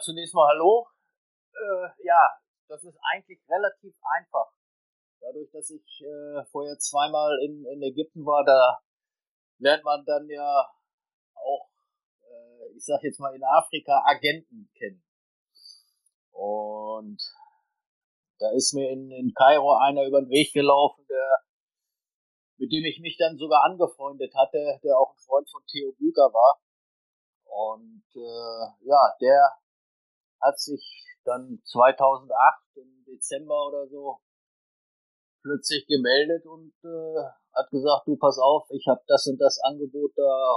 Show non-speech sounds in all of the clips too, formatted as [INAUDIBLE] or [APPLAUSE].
ja, zunächst mal hallo. Äh, ja, das ist eigentlich relativ einfach. Dadurch, dass ich äh, vorher zweimal in, in Ägypten war, da lernt man dann ja auch, äh, ich sag jetzt mal in Afrika, Agenten kennen. Und da ist mir in, in Kairo einer über den Weg gelaufen, der, mit dem ich mich dann sogar angefreundet hatte, der auch ein Freund von Theo Büger war. Und äh, ja, der hat sich dann 2008 im Dezember oder so plötzlich gemeldet und äh, hat gesagt, du pass auf, ich habe das und das Angebot da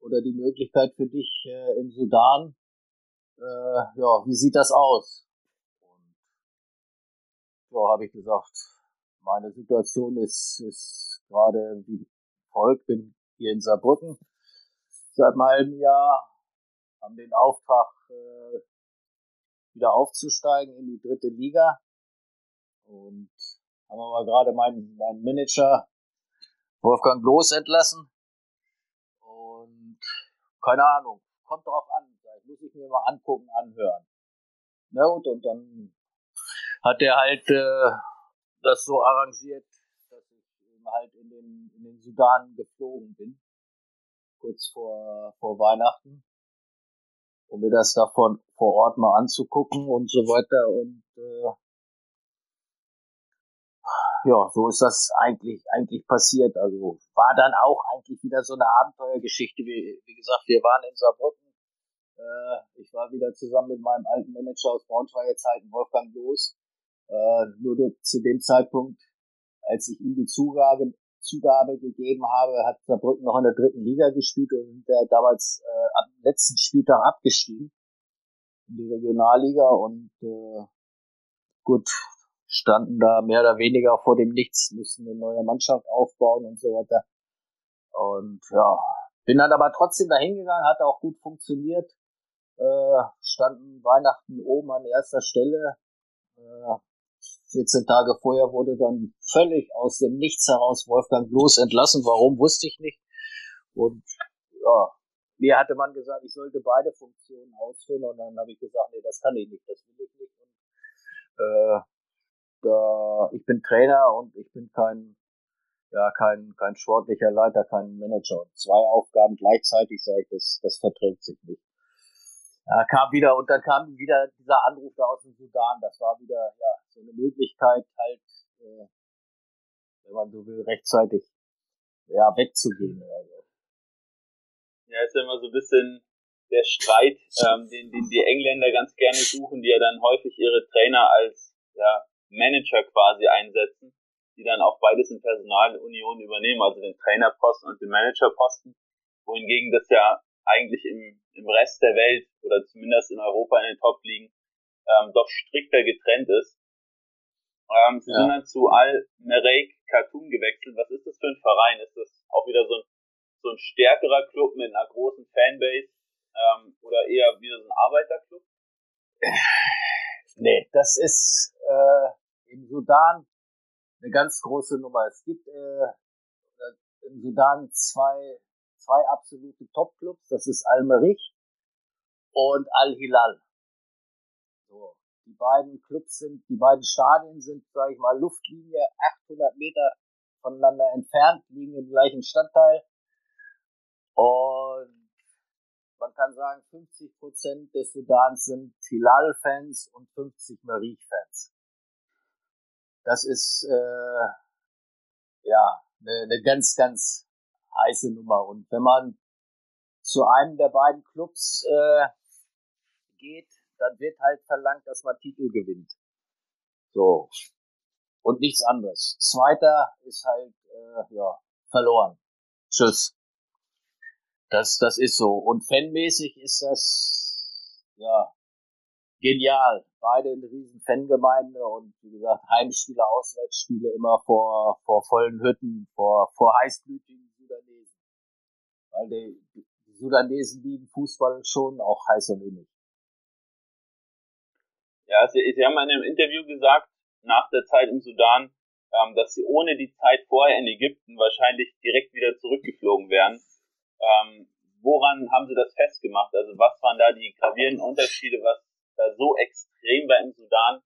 oder die Möglichkeit für dich äh, im Sudan. Äh, ja, wie sieht das aus? Und so habe ich gesagt, meine Situation ist, ist gerade wie folgt, bin hier in Saarbrücken seit einem halben Jahr, haben den Auftrag, äh, wieder aufzusteigen in die dritte Liga. Und haben mal gerade meinen, meinen Manager Wolfgang Bloß entlassen. Und keine Ahnung, kommt drauf an. Muss ich mir mal angucken, anhören. Na gut, und dann hat er halt äh, das so arrangiert, dass ich eben halt in den, in den Sudan geflogen bin. Kurz vor, vor Weihnachten. Um mir das davon vor Ort mal anzugucken und so weiter. Und äh, ja, so ist das eigentlich, eigentlich passiert. Also war dann auch eigentlich wieder so eine Abenteuergeschichte. Wie, wie gesagt, wir waren in Saarbrücken. Äh, ich war wieder zusammen mit meinem alten Manager aus Braunschweiger Zeiten, Wolfgang Bloß. Äh, nur zu dem Zeitpunkt, als ich ihm die Zugabe, Zugabe gegeben habe, hat Saarbrücken noch in der dritten Liga gespielt und der damals äh, am letzten Spieltag abgestiegen in die Regionalliga und äh, gut, standen da mehr oder weniger vor dem Nichts, mussten eine neue Mannschaft aufbauen und so weiter. Und ja, bin dann aber trotzdem da hingegangen, hat auch gut funktioniert. Äh, standen Weihnachten oben an erster Stelle. Äh, 14 Tage vorher wurde dann völlig aus dem Nichts heraus Wolfgang Bloß entlassen. Warum, wusste ich nicht. Und ja, mir hatte man gesagt, ich sollte beide Funktionen ausführen. Und dann habe ich gesagt, nee, das kann ich nicht, das will ich nicht. Und, äh, da, ich bin Trainer und ich bin kein, ja, kein, kein sportlicher Leiter, kein Manager. Zwei Aufgaben gleichzeitig, sage ich, das, das verträgt sich nicht. Ja, kam wieder, und dann kam wieder dieser Anruf da aus dem Sudan. Das war wieder, ja, so eine Möglichkeit halt, äh, wenn man so will, rechtzeitig, ja, wegzugehen oder so. Ja, ist ja immer so ein bisschen der Streit, ähm, den, den die Engländer ganz gerne suchen, die ja dann häufig ihre Trainer als, ja, Manager quasi einsetzen, die dann auch beides in Personalunion übernehmen, also den Trainerposten und den Managerposten, wohingegen das ja eigentlich im, im Rest der Welt oder zumindest in Europa in den Top-Ligen ähm, doch strikter getrennt ist. Ähm, sie ja. sind dann zu Al-Mereik Khartoum gewechselt. Was ist das für ein Verein? Ist das auch wieder so ein, so ein stärkerer Club mit einer großen Fanbase ähm, oder eher wieder so ein Arbeiterclub? Nee, das ist äh, im Sudan eine ganz große Nummer. Es gibt äh, im Sudan zwei, zwei absolute Top-Clubs. Das ist Al-Merich und Al-Hilal. So. Die beiden Clubs sind, die beiden Stadien sind, sage ich mal, Luftlinie 800 Meter voneinander entfernt, liegen im gleichen Stadtteil. Und man kann sagen, 50 Prozent des Sudans sind Hilal-Fans und 50 Merich-Fans das ist äh, ja eine, eine ganz, ganz heiße Nummer. Und wenn man zu einem der beiden Clubs äh, geht, dann wird halt verlangt, dass man Titel gewinnt. So. Und nichts anderes. Zweiter ist halt, äh, ja, verloren. Tschüss. Das, das ist so. Und fanmäßig ist das, ja, genial. Beide eine riesen Fangemeinde und wie gesagt, Heimspiele, Auswärtsspiele immer vor, vor vollen Hütten, vor, vor heißblütigen Sudanesen. Weil die, die Sudanesen lieben Fußball schon, auch heiß und innig. Ja, Sie, Sie haben in einem Interview gesagt, nach der Zeit im Sudan, ähm, dass Sie ohne die Zeit vorher in Ägypten wahrscheinlich direkt wieder zurückgeflogen wären. Ähm, woran haben Sie das festgemacht? Also was waren da die gravierenden Unterschiede, was da so extrem war im Sudan,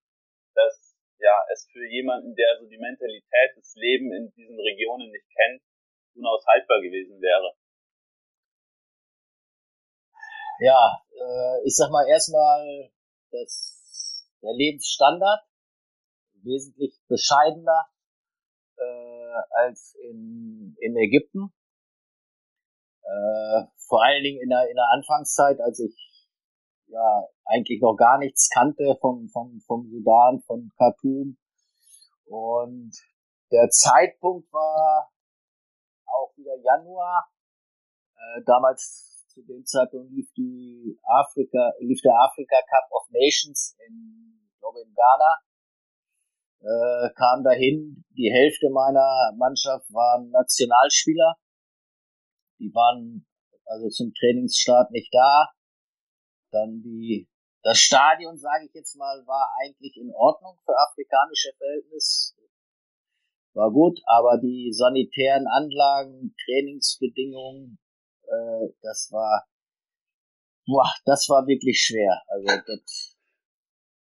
dass ja es für jemanden, der so die Mentalität des Lebens in diesen Regionen nicht kennt, unaushaltbar gewesen wäre. Ja, äh, ich sag mal erstmal, dass der Lebensstandard wesentlich bescheidener äh, als in, in Ägypten. Äh, vor allen Dingen in der, in der Anfangszeit, als ich ja eigentlich noch gar nichts kannte vom, vom, vom Sudan, von Khartoum. Und der Zeitpunkt war wieder Januar. Äh, damals zu dem Zeitpunkt lief die Afrika, lief der Afrika Cup of Nations in, glaube in Ghana. Äh, kam dahin, die Hälfte meiner Mannschaft waren Nationalspieler. Die waren also zum Trainingsstart nicht da. Dann die, das Stadion, sage ich jetzt mal, war eigentlich in Ordnung für afrikanische Verhältnisse. War gut, aber die sanitären Anlagen, Trainingsbedingungen, äh, das war, boah, das war wirklich schwer. Also das,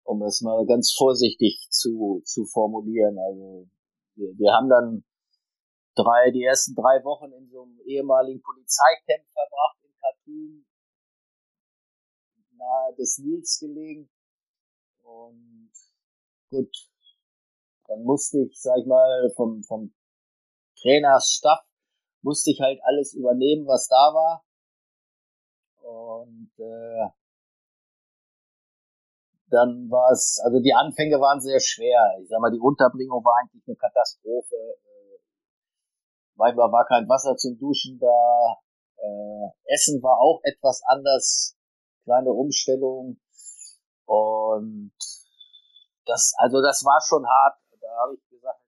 um es mal ganz vorsichtig zu, zu formulieren. Also wir, wir haben dann drei, die ersten drei Wochen in so einem ehemaligen Polizeicamp verbracht in Khartoum, nahe des Nils gelegen. Und gut, dann musste ich, sag ich mal, vom, vom Trainersstaff musste ich halt alles übernehmen, was da war. Und äh, dann war es, also die Anfänge waren sehr schwer. Ich sag mal, die Unterbringung war eigentlich eine Katastrophe. Äh, manchmal war kein Wasser zum Duschen da. Äh, Essen war auch etwas anders kleine Umstellung. Und das, also das war schon hart. Habe ich gesagt,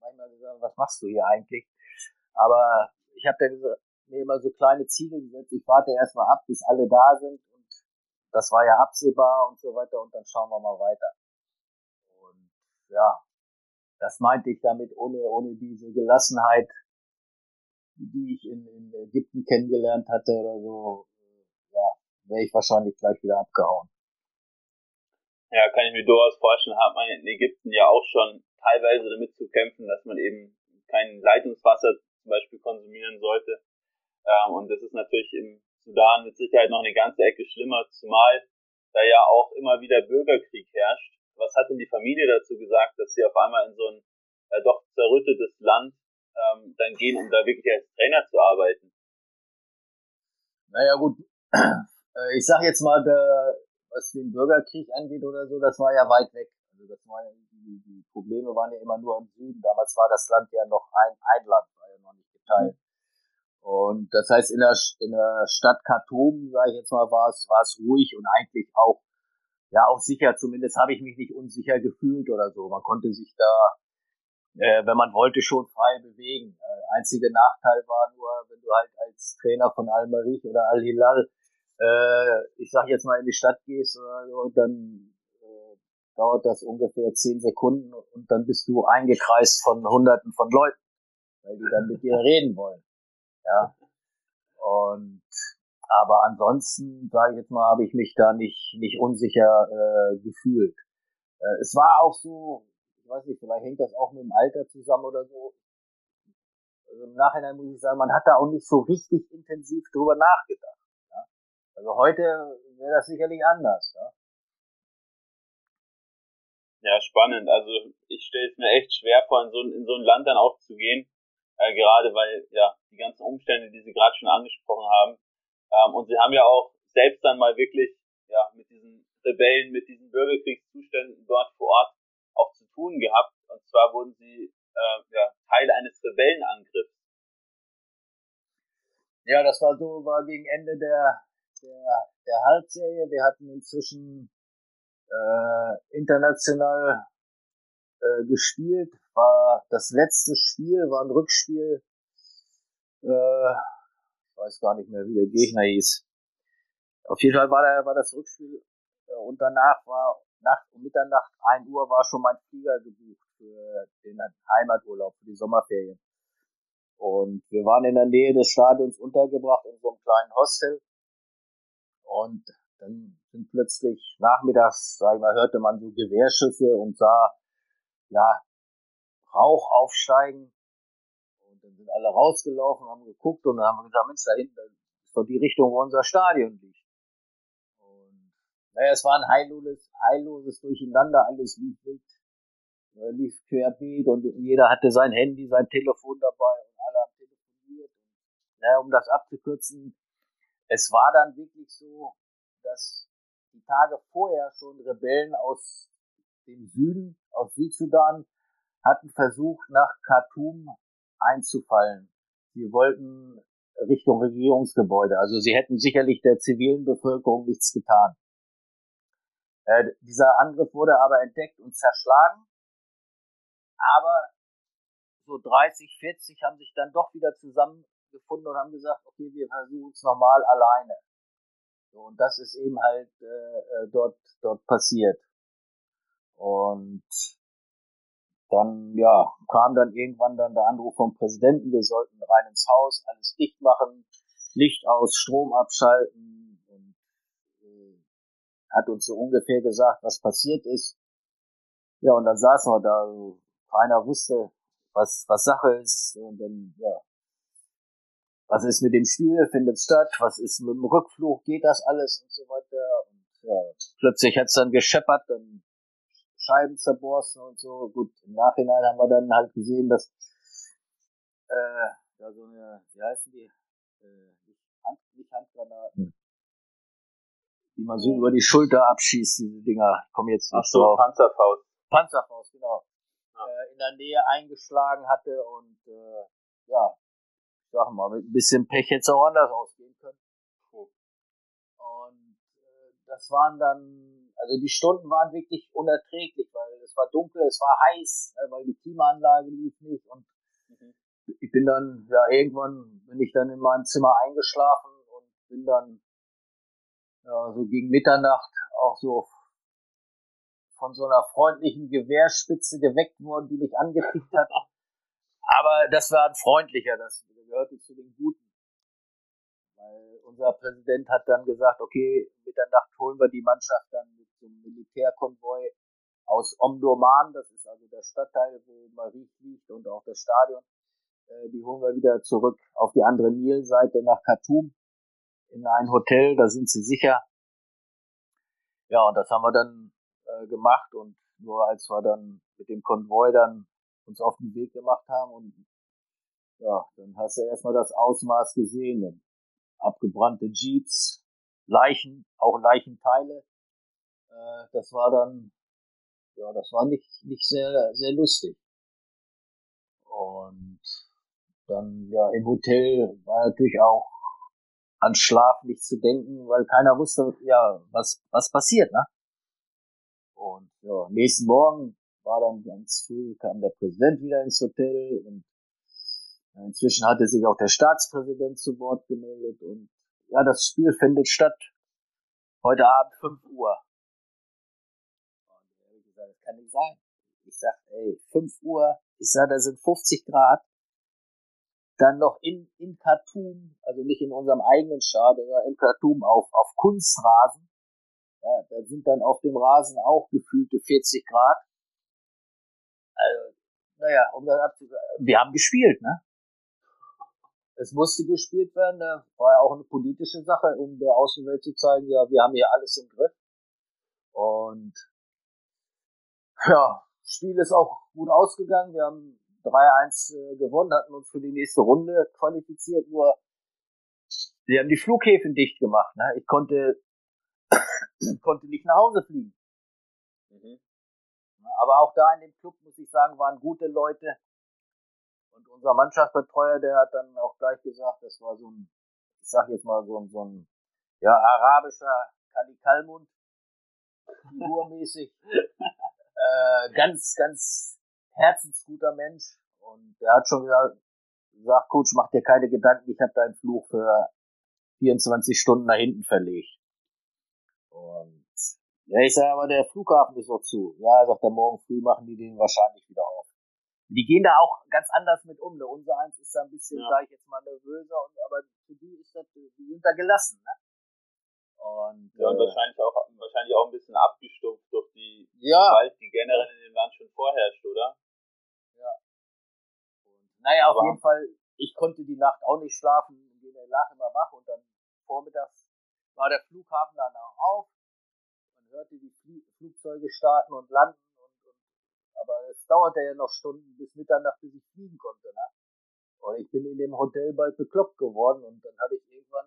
manchmal gesagt, was machst du hier eigentlich? Aber ich habe da mir immer so kleine Ziele gesetzt. Ich warte erstmal ab, bis alle da sind und das war ja absehbar und so weiter und dann schauen wir mal weiter. Und ja, das meinte ich damit ohne, ohne diese Gelassenheit, die ich in, in Ägypten kennengelernt hatte oder so, wäre ich wahrscheinlich gleich wieder abgehauen. Ja, kann ich mir durchaus vorstellen, hat man in Ägypten ja auch schon teilweise damit zu kämpfen, dass man eben kein Leitungswasser zum Beispiel konsumieren sollte. Ähm, und das ist natürlich im Sudan mit Sicherheit noch eine ganze Ecke schlimmer, zumal da ja auch immer wieder Bürgerkrieg herrscht. Was hat denn die Familie dazu gesagt, dass sie auf einmal in so ein äh, doch zerrüttetes Land ähm, dann gehen, um da wirklich als Trainer zu arbeiten? Naja gut, [CLEARS THROAT] äh, ich sag jetzt mal, der, was den Bürgerkrieg angeht oder so, das war ja weit weg. Also das war ja, die, die Probleme waren ja immer nur im Süden. Damals war das Land ja noch ein, ein Land, war ja noch nicht geteilt. Und das heißt, in der, in der Stadt Khartoum, sage ich jetzt mal, war es, war es ruhig und eigentlich auch, ja, auch sicher. Zumindest habe ich mich nicht unsicher gefühlt oder so. Man konnte sich da, äh, wenn man wollte, schon frei bewegen. Äh, einzige Nachteil war nur, wenn du halt als Trainer von Al-Marich oder Al-Hilal äh, ich sag jetzt mal in die Stadt gehst oder so, dann äh, dauert das ungefähr zehn Sekunden und dann bist du eingekreist von hunderten von Leuten, weil die dann mit dir [LAUGHS] reden wollen. Ja. Und aber ansonsten, sage ich jetzt mal, habe ich mich da nicht nicht unsicher äh, gefühlt. Äh, es war auch so, ich weiß nicht, vielleicht hängt das auch mit dem Alter zusammen oder so. Also Im Nachhinein muss ich sagen, man hat da auch nicht so richtig intensiv drüber nachgedacht. Also heute wäre das sicherlich anders. Ja? ja, spannend. Also ich stelle es mir echt schwer vor, in so, in so ein Land dann auch zu gehen, äh, gerade weil ja die ganzen Umstände, die Sie gerade schon angesprochen haben. Ähm, und Sie haben ja auch selbst dann mal wirklich ja mit diesen Rebellen, mit diesen Bürgerkriegszuständen dort vor Ort auch zu tun gehabt. Und zwar wurden Sie äh, ja, Teil eines Rebellenangriffs. Ja, das war so, war gegen Ende der, der, der Halbserie. Wir hatten inzwischen äh, international äh, gespielt. War das letzte Spiel, war ein Rückspiel. Äh, ich weiß gar nicht mehr, wie der Gegner hieß. Auf jeden Fall war, der, war das Rückspiel äh, und danach war Nacht um Mitternacht, ein Uhr war schon mein Flieger gebucht für den Heimaturlaub, für die Sommerferien. Und wir waren in der Nähe des Stadions untergebracht in so einem kleinen Hostel. Und dann sind plötzlich nachmittags, sag ich mal, hörte man so Gewehrschüsse und sah, ja, Rauch aufsteigen. Und dann sind alle rausgelaufen, haben geguckt und dann haben wir gesagt, Mensch, da hinten ist doch die Richtung, wo unser Stadion liegt. Und naja, es war ein heilloses, heilloses Durcheinander, alles lief wild, äh, lief querbeet und jeder hatte sein Handy, sein Telefon dabei und alle haben telefoniert. Naja, um das abzukürzen, es war dann wirklich so, dass die Tage vorher schon Rebellen aus dem Süden, aus Südsudan, hatten versucht, nach Khartoum einzufallen. Sie wollten Richtung Regierungsgebäude. Also sie hätten sicherlich der zivilen Bevölkerung nichts getan. Äh, dieser Angriff wurde aber entdeckt und zerschlagen. Aber so 30, 40 haben sich dann doch wieder zusammengefunden und haben gesagt, okay, wir versuchen es nochmal alleine. So, und das ist eben halt äh, äh, dort, dort passiert. Und dann, ja, kam dann irgendwann dann der Anruf vom Präsidenten, wir sollten rein ins Haus, alles dicht machen, Licht aus, Strom abschalten und äh, hat uns so ungefähr gesagt, was passiert ist. Ja, und dann saßen wir da, keiner wusste, was, was Sache ist. Und dann, ja, was ist mit dem Spiel, findet statt, was ist mit dem Rückflug, geht das alles und so weiter. Und ja, plötzlich hat's dann gescheppert, dann Scheiben zerborsten und so. Gut, im Nachhinein haben wir dann halt gesehen, dass äh, ja so eine, wie heißen die? Äh, nicht, Hand, nicht Handgranaten. Die man so über die Schulter abschießt, diese Dinger. Ich komme jetzt nicht Ach so, drauf. Panzerfaust. Panzerfaust, genau. Ja. Äh, in der Nähe eingeschlagen hatte und äh, ja, sag mal, mit ein bisschen Pech hätte es auch anders ausgehen können. Und äh, das waren dann, also die Stunden waren wirklich unerträglich, weil es war dunkel, es war heiß, äh, weil die Klimaanlage lief nicht und mhm. ich bin dann, ja, irgendwann bin ich dann in meinem Zimmer eingeschlafen und bin dann ja, so gegen Mitternacht auch so von so einer freundlichen Gewehrspitze geweckt worden, die mich angetickt hat. [LAUGHS] Aber das war ein freundlicher, das gehörte zu den Guten. Weil unser Präsident hat dann gesagt, okay, Mitternacht holen wir die Mannschaft dann mit so einem Militärkonvoi aus Omdurman, das ist also der Stadtteil, wo Marie liegt und auch das Stadion, äh, die holen wir wieder zurück auf die andere Nilseite nach Khartoum in ein Hotel, da sind sie sicher. Ja, und das haben wir dann äh, gemacht und nur als wir dann mit dem Konvoi dann uns auf den Weg gemacht haben und ja, dann hast du erstmal das Ausmaß gesehen. Abgebrannte Jeeps, Leichen, auch Leichenteile. Äh, das war dann, ja, das war nicht, nicht sehr, sehr lustig. Und dann, ja, im Hotel war natürlich auch an Schlaf nicht zu denken, weil keiner wusste, ja, was, was passiert, ne? Und ja, nächsten Morgen war dann ganz früh, kam der Präsident wieder ins Hotel und inzwischen hatte sich auch der Staatspräsident zu Wort gemeldet und ja, das Spiel findet statt heute Abend 5 Uhr. Und hat gesagt, das kann nicht sein. Ich sag, ey, 5 Uhr, ich sag, da sind 50 Grad. Dann noch in, in Khartoum, also nicht in unserem eigenen Stadion, sondern in Khartoum auf, auf Kunstrasen. Ja, da sind dann auf dem Rasen auch gefühlte 40 Grad. Also, naja, um das abzusagen, wir haben gespielt, ne? Es musste gespielt werden, da war ja auch eine politische Sache, um der Außenwelt zu zeigen, ja, wir haben hier alles im Griff. Und ja, Spiel ist auch gut ausgegangen. Wir haben 3-1 äh, gewonnen, hatten uns für die nächste Runde qualifiziert, nur sie haben die Flughäfen dicht gemacht. Ne? Ich konnte, [COUGHS] konnte nicht nach Hause fliegen. Mhm. Aber auch da in dem Club, muss ich sagen, waren gute Leute. Und unser Mannschaftsbetreuer, der hat dann auch gleich gesagt, das war so ein ich sag jetzt mal so, so ein ja, arabischer Kalikalmund, figurmäßig. [LAUGHS] äh, ganz, ganz herzensguter Mensch. Und er hat schon gesagt, gesagt, Coach, mach dir keine Gedanken, ich habe deinen Fluch für 24 Stunden nach hinten verlegt. Und ja, ich sage aber, der Flughafen ist noch zu. Ja, sagt er, morgen früh machen die den wahrscheinlich wieder auf. Die gehen da auch ganz anders mit um. Ne? Unser eins ist da ein bisschen, ja. sage ich jetzt mal, nervöser, und, aber für die ist das, die sind da gelassen. Ne? Und, ja, und äh, wahrscheinlich auch wahrscheinlich auch ein bisschen abgestumpft durch die ja. Gewalt, die generell in dem Land schon vorherrscht, oder? Ja. Und, naja, auf Aber jeden Fall, ich konnte die Nacht auch nicht schlafen, der lag immer wach und dann vormittags war der Flughafen dann auch auf. Man hörte die Fl Flugzeuge starten und landen aber es dauerte ja noch Stunden bis Mitternacht, bis ich fliegen konnte. Ne? Und ich bin in dem Hotel bald bekloppt geworden und dann habe ich irgendwann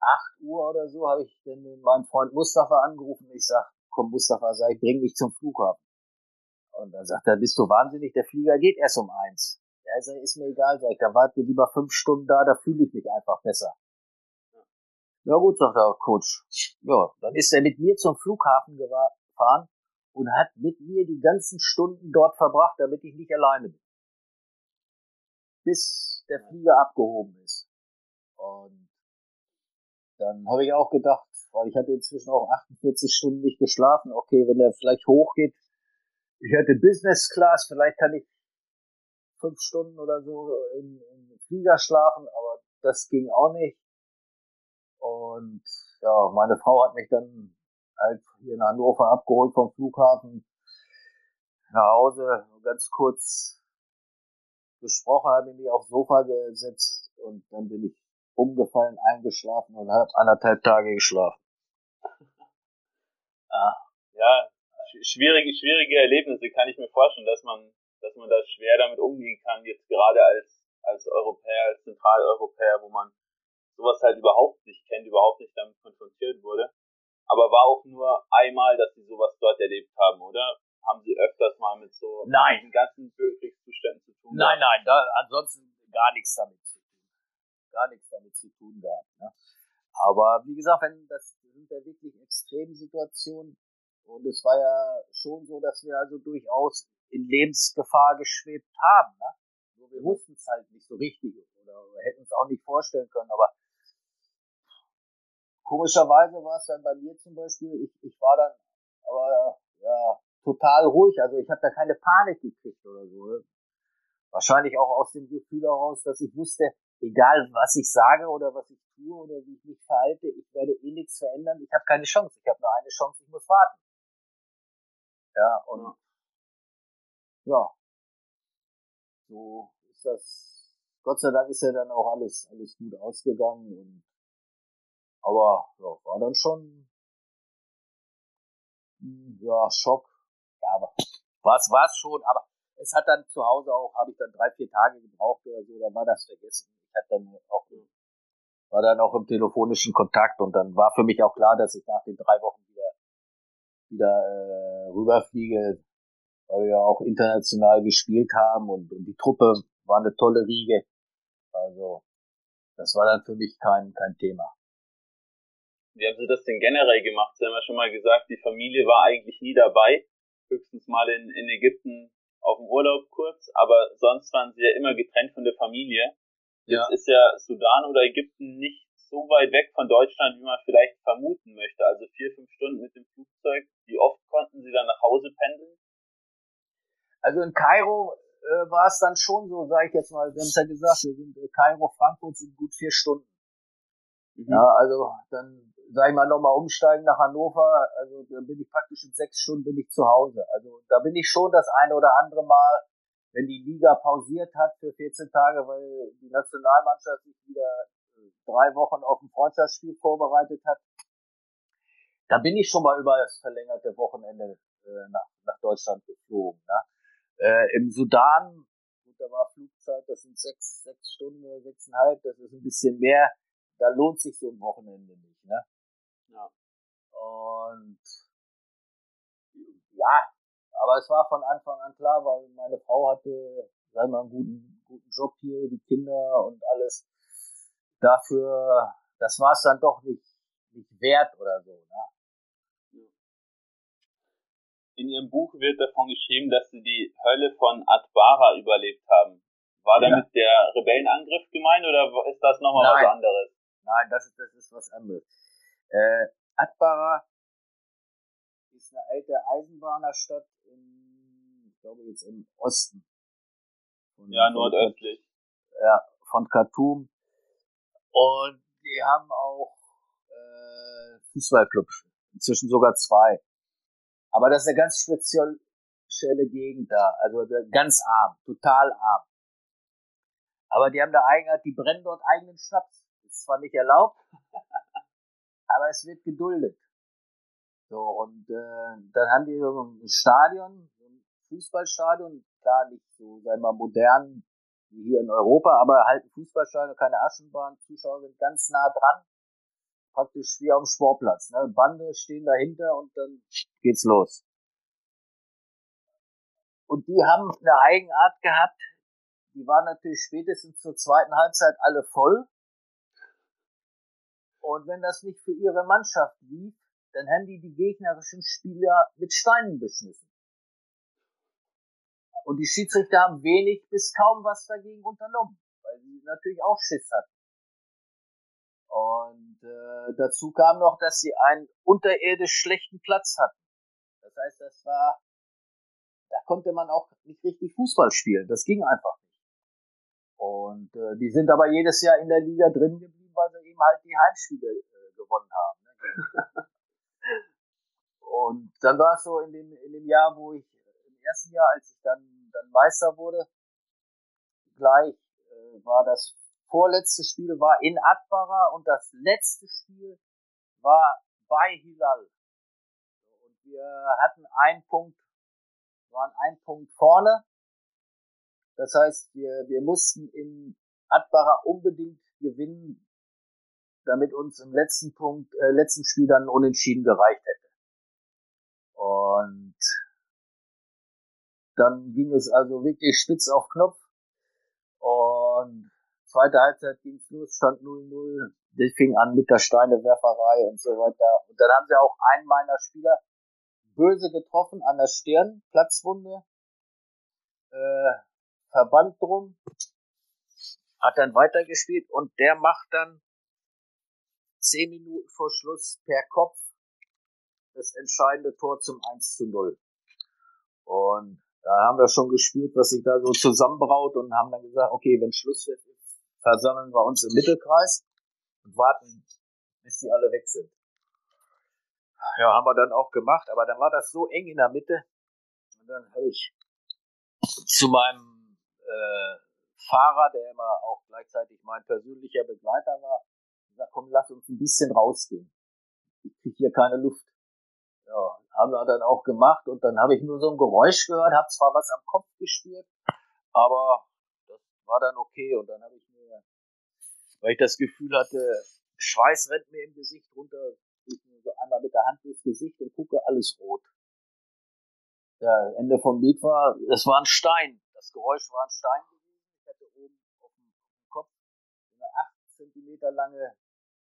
8 Uhr oder so habe ich dann meinen Freund Mustafa angerufen. Ich sag, komm Mustafa, sag ich, bring mich zum Flughafen. Und dann sagt er, bist du wahnsinnig, der Flieger geht erst um eins. Ja, sag, ist mir egal, sag ich, da warte lieber fünf Stunden da, da fühle ich mich einfach besser. Ja gut, sagt der Coach. Ja, dann ist er mit mir zum Flughafen gefahren und hat mit mir die ganzen Stunden dort verbracht, damit ich nicht alleine bin. Bis der Flieger abgehoben ist. Und dann habe ich auch gedacht, weil ich hatte inzwischen auch 48 Stunden nicht geschlafen, okay, wenn der vielleicht hochgeht, ich hatte Business Class, vielleicht kann ich fünf Stunden oder so im, im Flieger schlafen, aber das ging auch nicht. Und ja, meine Frau hat mich dann halt hier in Hannover abgeholt vom Flughafen nach Hause, ganz kurz gesprochen, habe mich aufs Sofa gesetzt und dann bin ich umgefallen, eingeschlafen und habe anderthalb Tage geschlafen. ah. Ja, schwierige, schwierige Erlebnisse kann ich mir vorstellen, dass man, dass man da schwer damit umgehen kann, jetzt gerade als, als Europäer, als Zentraleuropäer, wo man sowas halt überhaupt nicht kennt, überhaupt nicht damit konfrontiert wurde. Aber war auch nur einmal, dass sie sowas dort erlebt haben, oder? Haben sie öfters mal mit so nein. diesen ganzen Kriegszuständen zu tun? Nein, nein, da, ansonsten gar nichts damit gar nichts damit zu tun gehabt. Ne? Aber wie gesagt, wenn das sind ja wirklich Extremsituationen und es war ja schon so, dass wir also durchaus in Lebensgefahr geschwebt haben. Ne? Nur wir wussten es halt nicht so richtig oder hätten es auch nicht vorstellen können. Aber komischerweise war es dann bei mir zum Beispiel, ich, ich war dann aber ja total ruhig. Also ich habe da keine Panik gekriegt oder so. Ne? Wahrscheinlich auch aus dem Gefühl heraus, dass ich wusste, egal was ich sage oder was ich tue oder wie ich mich verhalte, ich werde eh nichts verändern. Ich habe keine Chance. Ich habe nur eine Chance, ich muss warten. Ja, und ja, so ist das. Gott sei Dank ist ja dann auch alles, alles gut ausgegangen und aber ja, war dann schon hm, ja, Schock. Ja, aber was war's schon, aber es hat dann zu Hause auch, habe ich dann drei, vier Tage gebraucht oder so, dann war das vergessen hat dann auch, war dann auch im telefonischen Kontakt und dann war für mich auch klar, dass ich nach den drei Wochen wieder, wieder äh, rüberfliege, weil wir ja auch international gespielt haben und, und die Truppe war eine tolle Riege. Also das war dann für mich kein, kein Thema. Wie haben Sie das denn generell gemacht? Sie haben ja schon mal gesagt, die Familie war eigentlich nie dabei. Höchstens mal in, in Ägypten auf dem Urlaub kurz, aber sonst waren sie ja immer getrennt von der Familie. Ja. Jetzt ist ja Sudan oder Ägypten nicht so weit weg von Deutschland, wie man vielleicht vermuten möchte. Also vier, fünf Stunden mit dem Flugzeug. Wie oft konnten Sie dann nach Hause pendeln? Also in Kairo äh, war es dann schon so, sage ich jetzt mal, wir haben es ja gesagt, wir sind äh, Kairo, Frankfurt sind gut vier Stunden. Mhm. Ja, also dann sag ich mal nochmal umsteigen nach Hannover, also dann bin ich praktisch in sechs Stunden bin ich zu Hause. Also da bin ich schon das eine oder andere Mal wenn die Liga pausiert hat für 14 Tage, weil die Nationalmannschaft sich wieder äh, drei Wochen auf ein Freundschaftsspiel vorbereitet hat, da bin ich schon mal über das verlängerte Wochenende äh, nach, nach Deutschland geflogen. Ne? Äh, Im Sudan, gut, da war Flugzeit, das sind sechs, sechs Stunden oder sechseinhalb, das ist ein bisschen mehr. Da lohnt sich so ein Wochenende nicht. Ne? Ja. Und ja, aber es war von Anfang an klar, weil meine Frau hatte, sag mal, einen guten, guten Job hier, die Kinder und alles. dafür, das war es dann doch nicht, nicht wert oder so. Ne? In Ihrem Buch wird davon geschrieben, dass Sie die Hölle von Atbara überlebt haben. War damit ja. der Rebellenangriff gemeint oder ist das nochmal was anderes? Nein, das ist, das ist was anderes. Äh, Atbara ist eine alte Eisenbahnerstadt in, ich glaube jetzt im Osten. Von, ja, nordöstlich. ja, von Khartoum. Und die haben auch äh, Fußballclubs, inzwischen sogar zwei. Aber das ist eine ganz spezielle Gegend da, also ganz arm, total arm. Aber die haben da Eigenart, die brennen dort eigenen Schnaps. Ist zwar nicht erlaubt, [LAUGHS] aber es wird geduldet. So, und äh, dann haben die so ein Stadion, so ein Fußballstadion, klar nicht so, sagen wir mal, modern wie hier in Europa, aber halt ein Fußballstadion, keine Aschenbahn, Zuschauer sind ganz nah dran, praktisch wie auf dem Sportplatz. Ne? Bande stehen dahinter und dann geht's los. Und die haben eine Eigenart gehabt, die waren natürlich spätestens zur zweiten Halbzeit alle voll. Und wenn das nicht für ihre Mannschaft lief, dann haben die die gegnerischen Spieler mit Steinen beschmissen. Und die Schiedsrichter haben wenig bis kaum was dagegen unternommen, weil sie natürlich auch Schiss hatten. Und äh, dazu kam noch, dass sie einen unterirdisch schlechten Platz hatten. Das heißt, das war, da konnte man auch nicht richtig Fußball spielen. Das ging einfach nicht. Und äh, die sind aber jedes Jahr in der Liga drin geblieben, weil sie eben halt die Heimspiele äh, gewonnen haben. Ne? [LAUGHS] Und dann war es so in dem, in dem Jahr, wo ich, im ersten Jahr, als ich dann, dann Meister wurde, gleich äh, war das vorletzte Spiel war in Atbara und das letzte Spiel war bei Hilal. Und wir hatten einen Punkt, waren ein Punkt vorne. Das heißt, wir, wir mussten in Atbara unbedingt gewinnen, damit uns im letzten Punkt, äh, letzten Spiel dann unentschieden gereicht hätte. Und dann ging es also wirklich spitz auf Knopf. Und zweite Halbzeit ging es los, stand 0-0. Das fing an mit der Steinewerferei und so weiter. Und dann haben sie auch einen meiner Spieler böse getroffen an der Stirn, Platzwunde, äh, Verband drum, hat dann weitergespielt und der macht dann zehn Minuten vor Schluss per Kopf das entscheidende Tor zum 1 zu 0. Und da haben wir schon gespürt, was sich da so zusammenbraut und haben dann gesagt, okay, wenn Schluss ist, versammeln wir uns im Mittelkreis und warten, bis die alle weg sind. Ja, haben wir dann auch gemacht, aber dann war das so eng in der Mitte. Und dann habe ich zu meinem äh, Fahrer, der immer auch gleichzeitig mein persönlicher Begleiter war, gesagt, komm, lass uns ein bisschen rausgehen. Ich kriege hier keine Luft. Ja, haben wir dann auch gemacht und dann habe ich nur so ein Geräusch gehört, habe zwar was am Kopf gespürt, aber das war dann okay und dann habe ich mir, weil ich das Gefühl hatte, Schweiß rennt mir im Gesicht runter, ich mir so einmal mit der Hand durchs Gesicht und gucke, alles rot. Ja, Ende vom Lied war, es war ein Stein. Das Geräusch war ein Stein gewesen. Ich hatte oben auf dem, Kopf eine 8 Zentimeter lange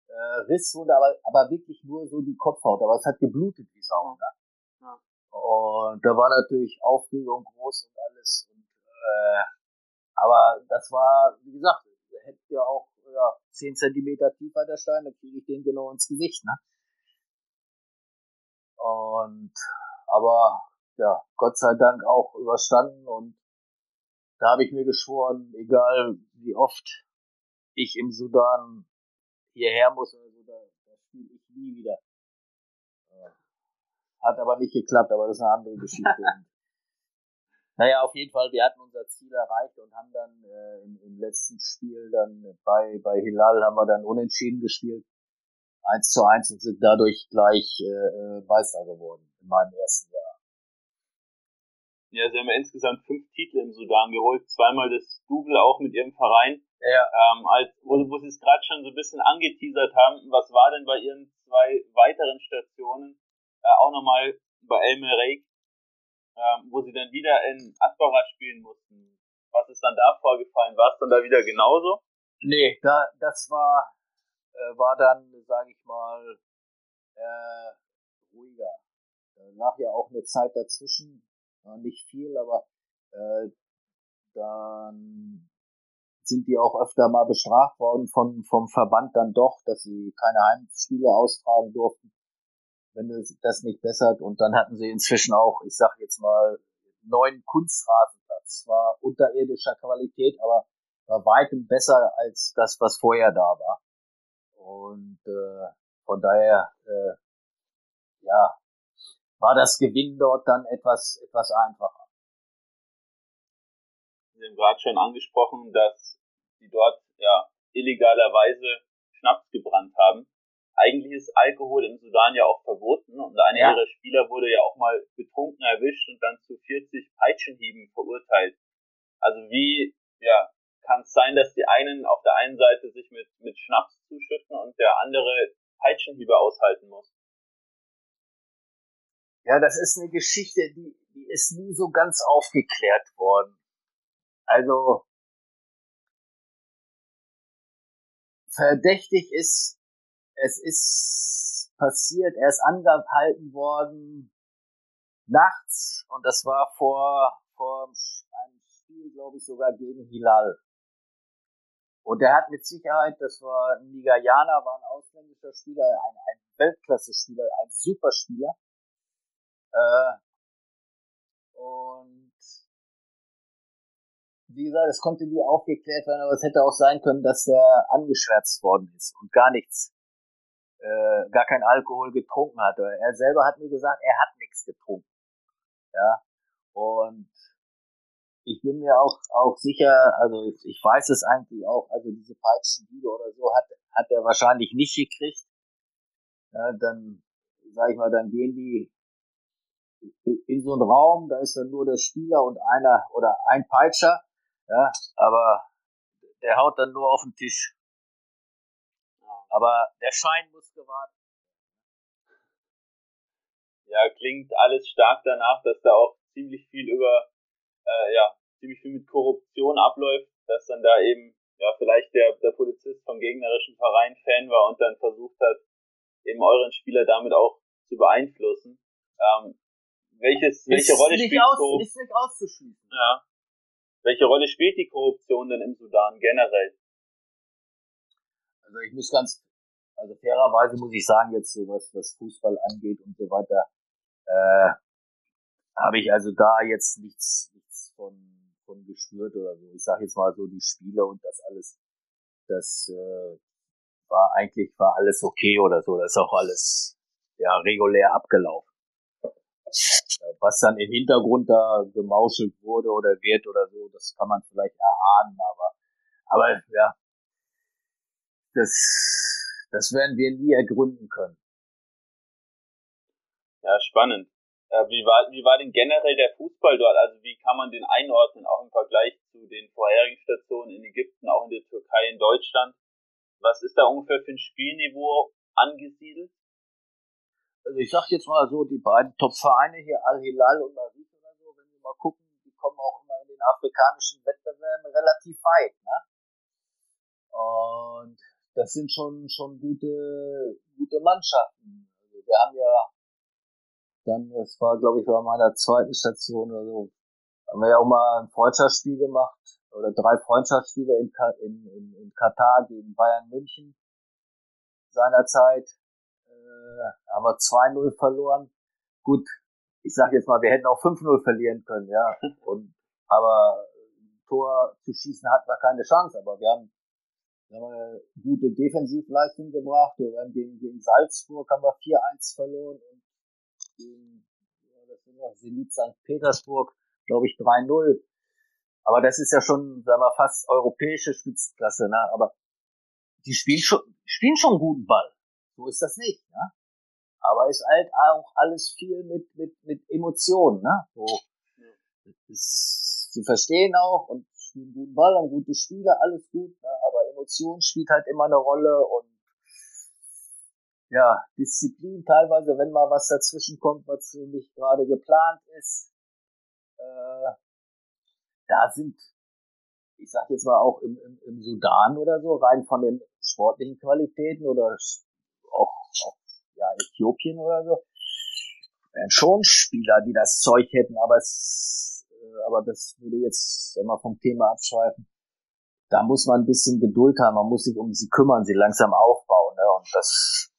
äh, Risswunde, aber, aber wirklich nur so die Kopfhaut. Aber es hat geblutet wie Sau. Ne? Ja. Und da war natürlich Aufregung groß und alles. Und, äh, aber das war, wie gesagt, hätte ja auch ja, 10 Zentimeter tiefer der Stein, dann kriege ich den genau ins Gesicht. Ne? Und aber ja, Gott sei Dank auch überstanden und da habe ich mir geschworen, egal wie oft ich im Sudan hierher muss oder so, da, da spiele ich nie wieder. Äh, hat aber nicht geklappt, aber das ist eine andere Geschichte. [LAUGHS] naja, auf jeden Fall, wir hatten unser Ziel erreicht und haben dann äh, im, im letzten Spiel dann bei, bei Hilal haben wir dann unentschieden gespielt. 1 zu 1 und sind dadurch gleich äh, äh, Meister geworden in meinem ersten Jahr. Ja, sie haben ja insgesamt fünf Titel im Sudan geholt, zweimal das Double auch mit ihrem Verein. Ja. Ähm, als, wo, wo sie es gerade schon so ein bisschen angeteasert haben, was war denn bei ihren zwei weiteren Stationen, äh, auch nochmal bei El Merreik, ähm, wo sie dann wieder in Asbara spielen mussten? Was ist dann da vorgefallen? War es dann da wieder genauso? Nee, da, das war, äh, war dann, sage ich mal, äh, ruhiger. Danach ja auch eine Zeit dazwischen, nicht viel, aber äh, dann sind die auch öfter mal bestraft worden von, vom Verband dann doch, dass sie keine Heimspiele austragen durften, wenn das nicht bessert. Und dann hatten sie inzwischen auch, ich sag jetzt mal, neuen Kunstrasenplatz. Zwar unterirdischer Qualität, aber war weitem besser als das, was vorher da war. Und äh, von daher, äh, ja, war das Gewinn dort dann etwas, etwas einfacher. Sie haben gerade schon angesprochen, dass Sie dort ja illegalerweise Schnaps gebrannt haben. Eigentlich ist Alkohol im Sudan ja auch verboten und einer ja. ihrer Spieler wurde ja auch mal betrunken erwischt und dann zu 40 Peitschenhieben verurteilt. Also wie, ja, kann es sein, dass die einen auf der einen Seite sich mit, mit Schnaps zuschütten und der andere Peitschenhiebe aushalten muss? Ja, das ist eine Geschichte, die, die ist nie so ganz aufgeklärt worden. Also, verdächtig ist, es ist passiert, er ist angehalten worden nachts und das war vor, vor einem Spiel, glaube ich, sogar gegen Hilal. Und er hat mit Sicherheit, das war ein Nigerianer, war ein ausländischer Spieler, ein, ein Weltklasse-Spieler, ein Superspieler. Äh, und wie gesagt, es konnte nie aufgeklärt werden, aber es hätte auch sein können, dass er angeschwärzt worden ist und gar nichts, äh, gar kein Alkohol getrunken hat. Er selber hat mir gesagt, er hat nichts getrunken. Ja. Und ich bin mir auch, auch sicher, also ich weiß es eigentlich auch, also diese Peitschenhiebe oder so hat, hat er wahrscheinlich nicht gekriegt. Ja, dann, sag ich mal, dann gehen die in so einen Raum, da ist dann nur der Spieler und einer oder ein Peitscher, ja, aber der haut dann nur auf den Tisch. Aber der Schein muss gewartet. Ja, klingt alles stark danach, dass da auch ziemlich viel über, äh, ja, ziemlich viel mit Korruption abläuft, dass dann da eben, ja, vielleicht der, der Polizist vom gegnerischen Verein Fan war und dann versucht hat, eben euren Spieler damit auch zu beeinflussen. Ähm, welches, welche Rolle spielt aus? Ist nicht auszuschließen. Ja. Welche Rolle spielt die Korruption denn im Sudan generell? Also ich muss ganz, also fairerweise muss ich sagen, jetzt so was, was Fußball angeht und so weiter, äh, habe ich also da jetzt nichts, nichts von, von geschwört oder so. Ich sage jetzt mal so die Spiele und das alles, das äh, war eigentlich war alles okay oder so. Das ist auch alles ja regulär abgelaufen was dann im Hintergrund da gemauschelt wurde oder wird oder so, das kann man vielleicht erahnen, aber, aber ja, das, das werden wir nie ergründen können. Ja, spannend. Äh, wie war, wie war denn generell der Fußball dort? Also wie kann man den einordnen, auch im Vergleich zu den vorherigen Stationen in Ägypten, auch in der Türkei, in Deutschland? Was ist da ungefähr für ein Spielniveau angesiedelt? Also ich sag jetzt mal so, die beiden Top-Vereine hier, Al-Hilal und Marit oder so, wenn wir mal gucken, die kommen auch immer in den afrikanischen Wettbewerben relativ weit, ne? Und das sind schon, schon gute, gute Mannschaften. Also wir haben ja dann, das war, glaube ich, bei meiner zweiten Station oder so, haben wir ja auch mal ein Freundschaftsspiel gemacht, oder drei Freundschaftsspiele in, in, in, in Katar gegen Bayern München seinerzeit äh, haben wir 2-0 verloren. Gut, ich sage jetzt mal, wir hätten auch 5-0 verlieren können, ja. [LAUGHS] Und aber ein Tor zu schießen hatten wir keine Chance, aber wir haben, wir haben eine gute Defensivleistung gebracht. Wir haben gegen, gegen Salzburg haben wir 4-1 verloren und gegen ja, das noch Zenit St. Petersburg, glaube ich, 3-0. Aber das ist ja schon, sagen wir, fast europäische Spitzenklasse, ne? Aber die spielen schon, spielen schon guten Ball. So ist das nicht, ne? Aber ist halt auch alles viel mit, mit, mit Emotionen, ne? So, ist zu verstehen auch und spielen guten Ball, haben gute Spiele, alles gut, ne? aber Emotion spielt halt immer eine Rolle und ja, Disziplin teilweise, wenn mal was dazwischen kommt, was nicht gerade geplant ist, äh, da sind ich sag jetzt mal auch im, im, im Sudan oder so, rein von den sportlichen Qualitäten oder auch, ja, Äthiopien oder so, wären schon Spieler, die das Zeug hätten, aber es, äh, aber das würde jetzt immer vom Thema abschweifen. Da muss man ein bisschen Geduld haben, man muss sich um sie kümmern, sie langsam aufbauen, ne? Und das,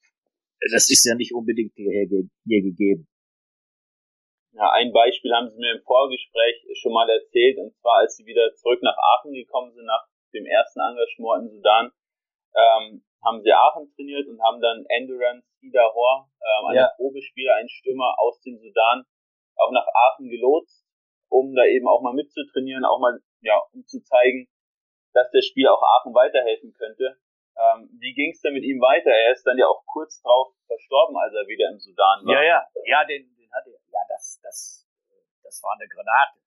das ist ja nicht unbedingt hier, hier gegeben. Ja, ein Beispiel haben Sie mir im Vorgespräch schon mal erzählt, und zwar als Sie wieder zurück nach Aachen gekommen sind, nach dem ersten Engagement im Sudan, ähm, haben Sie Aachen trainiert und haben dann Endurance Idahor, ähm, einen ja. Probespieler, einen Stürmer aus dem Sudan, auch nach Aachen gelotst, um da eben auch mal mitzutrainieren, auch mal, ja, um zu zeigen, dass das Spiel auch Aachen weiterhelfen könnte. Ähm, wie ging es denn mit ihm weiter? Er ist dann ja auch kurz drauf verstorben, als er wieder im Sudan war. Ja, ja, ja, den, den hatte er. Ja, das, das, das war eine Granate.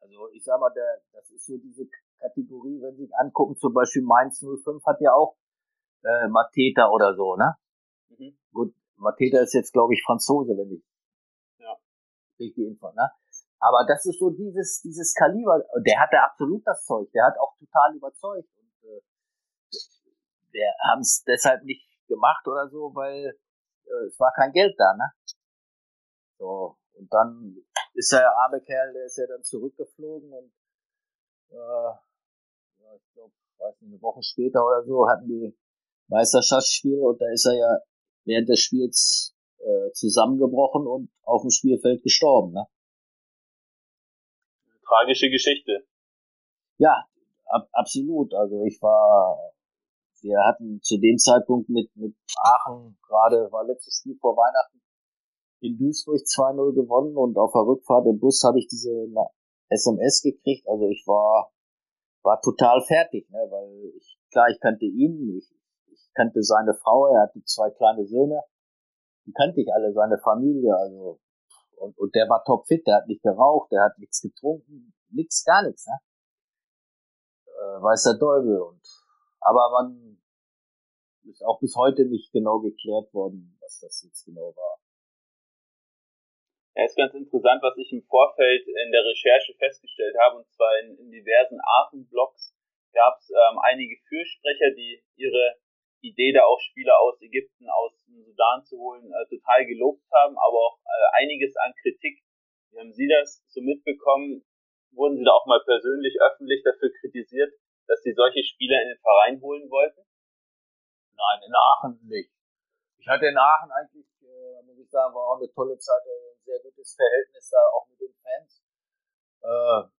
Also ich sag mal, der, das ist so diese Kategorie, wenn Sie sich angucken, zum Beispiel Mainz 05 hat ja auch äh, Mateta oder so, ne? Mhm. Gut, Mateta ist jetzt, glaube ich, Franzose, wenn ich ja. richtig info, ne? Aber das ist so dieses, dieses Kaliber, der hatte absolut das Zeug, der hat auch total überzeugt. Und äh, wir haben es deshalb nicht gemacht oder so, weil äh, es war kein Geld da, ne? So, und dann ist der arme Kerl, der ist ja dann zurückgeflogen und äh, ja, ich glaube, weiß nicht, eine Woche später oder so hatten die Meisterschaftsspiel und da ist er ja während des Spiels äh, zusammengebrochen und auf dem Spielfeld gestorben, ne? Tragische Geschichte. Ja, ab, absolut. Also ich war wir hatten zu dem Zeitpunkt mit, mit Aachen gerade, war letztes Spiel vor Weihnachten in Duisburg 2-0 gewonnen und auf der Rückfahrt im Bus habe ich diese SMS gekriegt. Also ich war, war total fertig, ne, weil ich, klar, ich kannte ihn, ich, kannte seine Frau, er hatte zwei kleine Söhne, die kannte ich alle, seine Familie, also, und, und der war topfit, der hat nicht geraucht, der hat nichts getrunken, nichts, gar nichts, ne. Äh, weiß der Teufel und aber man ist auch bis heute nicht genau geklärt worden, was das jetzt genau war. Ja, ist ganz interessant, was ich im Vorfeld in der Recherche festgestellt habe, und zwar in, in diversen Aachen-Blogs gab es ähm, einige Fürsprecher, die ihre Idee, da auch Spieler aus Ägypten, aus dem Sudan zu holen, äh, total gelobt haben, aber auch äh, einiges an Kritik. Wie haben Sie das so mitbekommen? Wurden Sie da auch mal persönlich öffentlich dafür kritisiert, dass sie solche Spieler in den Verein holen wollten? Nein, in Aachen nicht. Ich hatte in Aachen eigentlich, äh, muss ich sagen, war auch eine tolle Zeit, äh, ein sehr gutes Verhältnis da auch mit den Fans. Äh,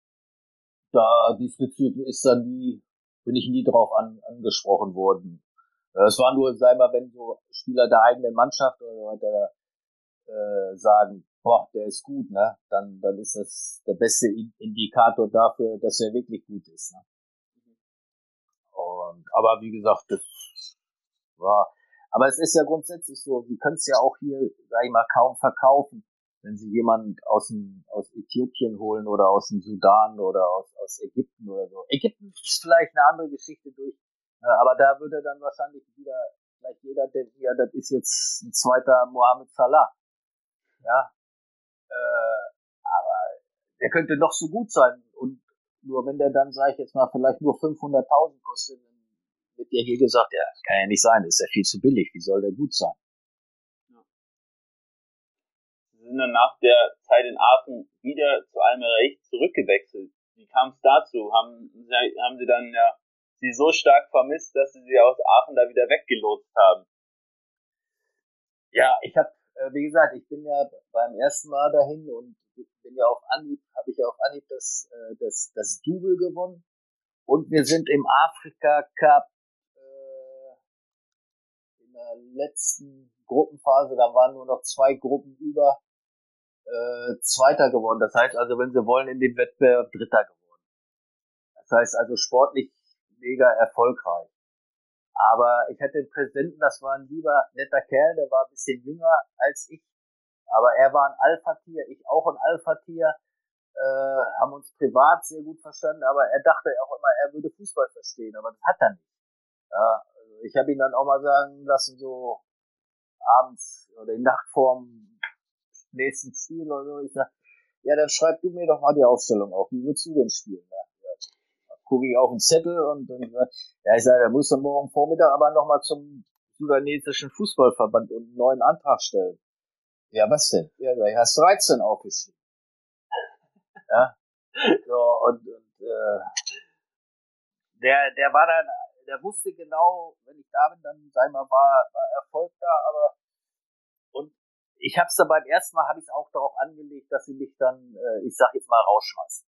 da diesbezüglich ist dann nie, bin ich nie drauf an, angesprochen worden. Es war nur, sei mal, wenn so Spieler der eigenen Mannschaft oder der, äh, sagen, boah, der ist gut, ne, dann, dann ist das der beste Indikator dafür, dass er wirklich gut ist. Ne? Und, aber wie gesagt, das war, aber es ist ja grundsätzlich so, Sie können es ja auch hier, sag ich mal, kaum verkaufen, wenn Sie jemanden aus dem, aus Äthiopien holen oder aus dem Sudan oder aus, aus Ägypten oder so. Ägypten ist vielleicht eine andere Geschichte durch, aber da würde dann wahrscheinlich wieder, vielleicht jeder denken, ja, das ist jetzt ein zweiter Mohammed Salah. Ja. Äh, aber der könnte noch so gut sein und nur wenn der dann, sage ich jetzt mal, vielleicht nur 500.000 kostet, dann wird dir hier gesagt, ja, kann ja nicht sein, ist ja viel zu billig, wie soll der gut sein? Sie sind dann nach der Zeit in Aachen wieder zu Almerich zurückgewechselt. Wie kam es dazu? Haben haben Sie dann ja Sie so stark vermisst, dass Sie sie aus Aachen da wieder weggelotst haben? Ja, ich habe, äh, wie gesagt, ich bin ja beim ersten Mal dahin und bin ja auf Anhieb, habe ich ja auf Anhieb das, äh, das, das Double gewonnen. Und wir sind im Afrika Cup äh, in der letzten Gruppenphase, da waren nur noch zwei Gruppen über, äh, Zweiter geworden. Das heißt also, wenn Sie wollen, in dem Wettbewerb Dritter geworden. Das heißt also sportlich mega erfolgreich. Aber ich hatte den Präsidenten, das war ein lieber, netter Kerl, der war ein bisschen jünger als ich. Aber er war ein Alpha-Tier, ich auch ein Alpha-Tier, äh, haben uns privat sehr gut verstanden, aber er dachte auch immer, er würde Fußball verstehen, aber das hat er nicht. Ja, also ich habe ihn dann auch mal sagen lassen, so abends oder die Nacht vorm nächsten Spiel oder so, ich sag, ja, dann schreib du mir doch mal die Aufstellung auf, wie würdest du denn spielen? Ja gucke ich auf den Zettel und, und ja, ich sage, da muss dann morgen Vormittag aber nochmal zum sudanesischen Fußballverband und einen neuen Antrag stellen. Ja, was denn? Ja, ich hast 13 aufgeschrieben. Ja. So, und, und äh, der, der war dann, der wusste genau, wenn ich da bin, dann ich mal, war, war Erfolg da, aber und ich habe es dann beim ersten Mal habe ich auch darauf angelegt, dass sie mich dann, äh, ich sag jetzt mal, rausschmeißen.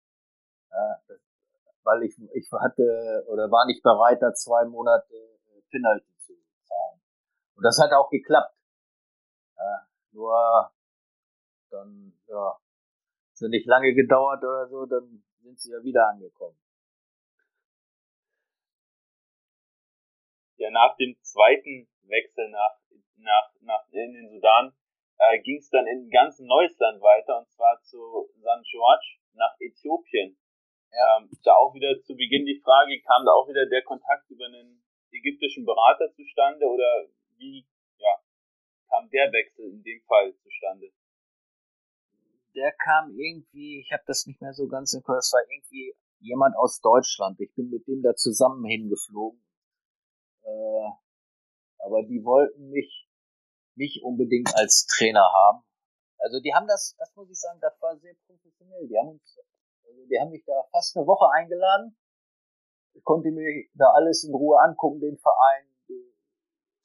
Ja, weil ich, ich hatte oder war nicht bereit, da zwei Monate äh, Penalty zu zahlen. Und das hat auch geklappt. Ja, nur dann, ja, es nicht lange gedauert oder so, dann sind sie ja wieder angekommen. Ja, nach dem zweiten Wechsel nach, nach, nach in den Sudan äh, ging es dann in ein ganz neues Land weiter, und zwar zu St. George nach Äthiopien. Ja. Ähm, da auch wieder zu Beginn die Frage, kam da auch wieder der Kontakt über einen ägyptischen Berater zustande oder wie ja, kam der Wechsel in dem Fall zustande? Der kam irgendwie, ich habe das nicht mehr so ganz im Kopf, das war irgendwie jemand aus Deutschland. Ich bin mit dem da zusammen hingeflogen. Äh, aber die wollten mich nicht unbedingt als Trainer haben. Also die haben das, das muss ich sagen, das war sehr professionell. Die haben uns also die haben mich da fast eine Woche eingeladen. Ich konnte mir da alles in Ruhe angucken, den Verein, die,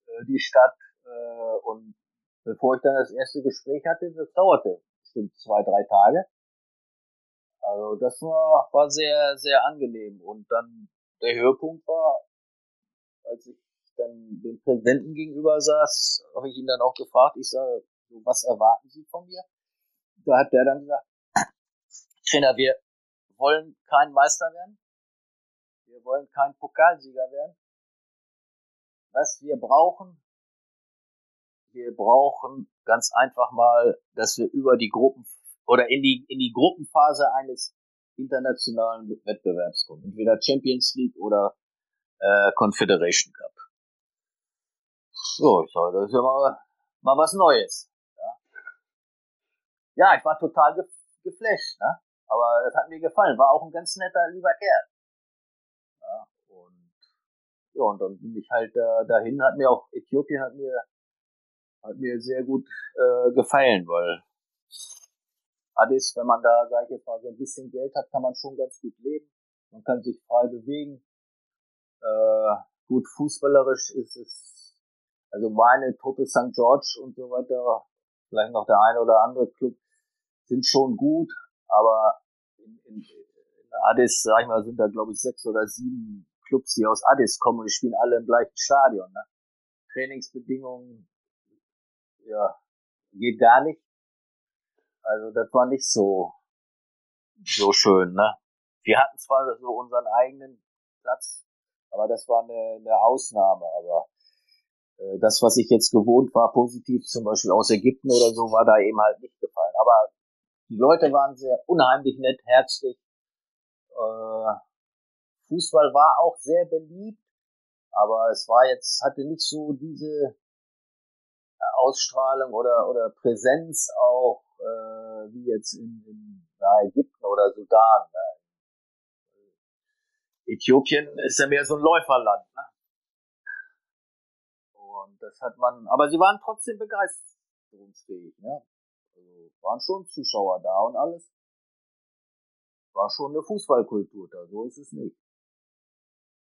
äh, die Stadt. Äh, und bevor ich dann das erste Gespräch hatte, das dauerte bestimmt zwei, drei Tage. Also das war, war sehr, sehr angenehm. Und dann der Höhepunkt war, als ich dann dem Präsidenten gegenüber saß, habe ich ihn dann auch gefragt, ich sage, was erwarten Sie von mir? Da hat der dann gesagt, [CLEARS THROAT] Trainer, wir wollen kein Meister werden. Wir wollen kein Pokalsieger werden. Was wir brauchen, wir brauchen ganz einfach mal, dass wir über die Gruppen oder in die, in die Gruppenphase eines internationalen Wettbewerbs kommen. Entweder Champions League oder äh, Confederation Cup. So, ich sage, das ist ja mal, mal was Neues. Ja, ja ich war total geflasht. Ne? Aber das hat mir gefallen. War auch ein ganz netter, lieber Kerl. Ja, und, ja, und dann bin ich halt äh, dahin, hat mir auch, Äthiopien hat mir, hat mir sehr gut äh, gefallen, weil Addis, wenn man da, sag ich jetzt mal, so ein bisschen Geld hat, kann man schon ganz gut leben. Man kann sich frei bewegen. Äh, gut fußballerisch ist es, also meine Truppe St. George und so weiter, vielleicht noch der eine oder andere Club, sind schon gut, aber in, in, in Addis, sag ich mal, sind da glaube ich sechs oder sieben Clubs, die aus Addis kommen und die spielen alle im gleichen Stadion. Ne? Trainingsbedingungen, ja, geht gar nicht. Also das war nicht so so schön, ne? Wir hatten zwar so unseren eigenen Platz, aber das war eine, eine Ausnahme. Aber äh, das, was ich jetzt gewohnt war, positiv zum Beispiel aus Ägypten oder so, war da eben halt nicht gefallen. Aber die Leute waren sehr unheimlich nett, herzlich. Äh, Fußball war auch sehr beliebt, aber es war jetzt, hatte nicht so diese Ausstrahlung oder, oder Präsenz auch, äh, wie jetzt in, in na, Ägypten oder Sudan. Ne? Äthiopien ist ja mehr so ein Läuferland. Ne? Und das hat man, aber sie waren trotzdem begeisterungsfähig. Ne? Also waren schon Zuschauer da und alles. War schon eine Fußballkultur da, so ist es nicht.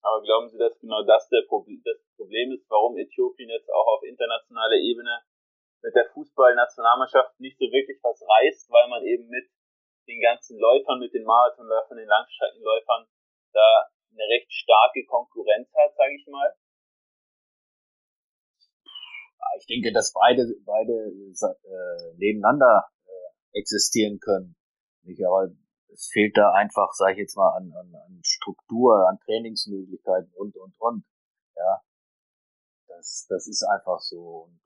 Aber glauben Sie, dass genau das der Problem, das Problem ist, warum Äthiopien jetzt auch auf internationaler Ebene mit der Fußballnationalmannschaft nicht so wirklich was reißt, weil man eben mit den ganzen Läufern, mit den Marathonläufern, den Langstreckenläufern da eine recht starke Konkurrenz hat, sage ich mal? Ich denke, dass beide, beide äh, nebeneinander äh, existieren können. Nicht, aber es fehlt da einfach, sage ich jetzt mal, an, an, an Struktur, an Trainingsmöglichkeiten und und und. Ja, das, das ist einfach so. Und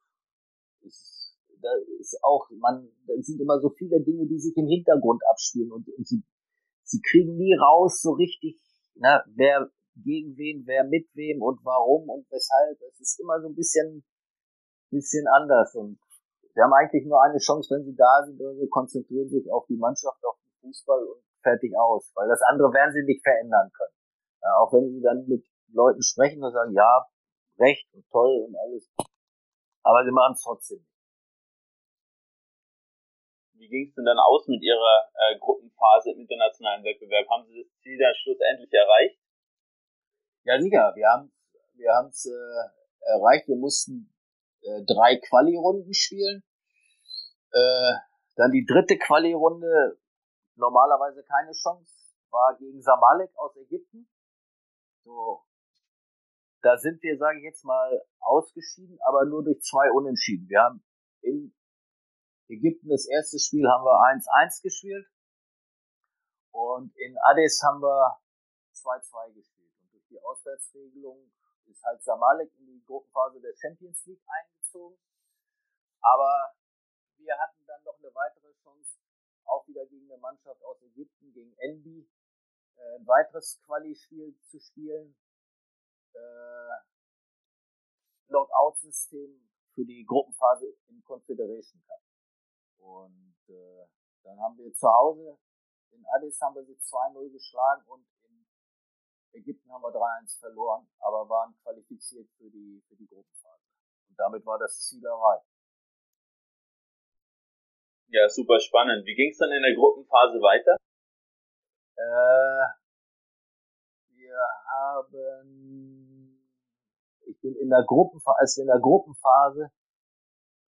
es, da ist auch, man, da sind immer so viele Dinge, die sich im Hintergrund abspielen und, und sie, sie kriegen nie raus so richtig, ne, wer gegen wen, wer mit wem und warum und weshalb. Es ist immer so ein bisschen bisschen anders und sie haben eigentlich nur eine Chance, wenn sie da sind oder so, konzentrieren sich auf die Mannschaft, auf den Fußball und fertig aus, weil das andere werden sie nicht verändern können. Ja, auch wenn sie dann mit Leuten sprechen und sagen, ja, recht und toll und alles. Aber sie machen es trotzdem. Wie ging es denn dann aus mit Ihrer äh, Gruppenphase im internationalen Wettbewerb? Haben Sie das Ziel dann schlussendlich erreicht? Ja, sicher. Wir haben wir haben es äh, erreicht. Wir mussten äh, drei Quali-Runden spielen. Äh, dann die dritte Quali-Runde, normalerweise keine Chance, war gegen Samalek aus Ägypten. So, da sind wir, sage ich jetzt mal, ausgeschieden, aber nur durch zwei Unentschieden. Wir haben in Ägypten das erste Spiel haben wir 1-1 gespielt und in Addis haben wir 2-2 gespielt. Und durch die Auswärtsregelung ist halt Samalek in die Gruppenphase der Champions League eingezogen. Aber wir hatten dann noch eine weitere Chance, auch wieder gegen eine Mannschaft aus Ägypten, gegen Envy, äh, ein weiteres Quali-Spiel zu spielen. Äh, Lockout-System für die Gruppenphase im Confederation Cup. Und äh, dann haben wir zu Hause in Addis haben wir sie 2-0 geschlagen und Ägypten haben wir 3-1 verloren, aber waren qualifiziert für die, für die Gruppenphase. Und damit war das Ziel erreicht. Ja, super spannend. Wie ging es dann in der Gruppenphase weiter? Äh, wir haben, ich bin in der Gruppenphase, als wir in der Gruppenphase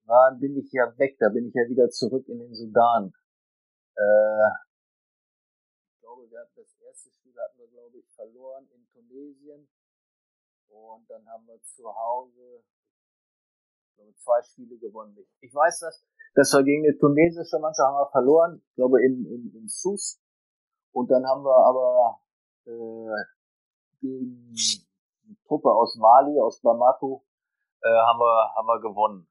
waren, bin ich ja weg, da bin ich ja wieder zurück in den Sudan. Äh, ich glaube, wir hatten das hatten wir, glaube ich, verloren in Tunesien. Und dann haben wir zu Hause, glaube, zwei Spiele gewonnen. Ich weiß das, das war gegen eine tunesische Mannschaft haben wir verloren, ich glaube in, in, in Sus. Und dann haben wir aber äh, gegen eine Truppe aus Mali, aus Bamako, äh, haben wir haben wir gewonnen.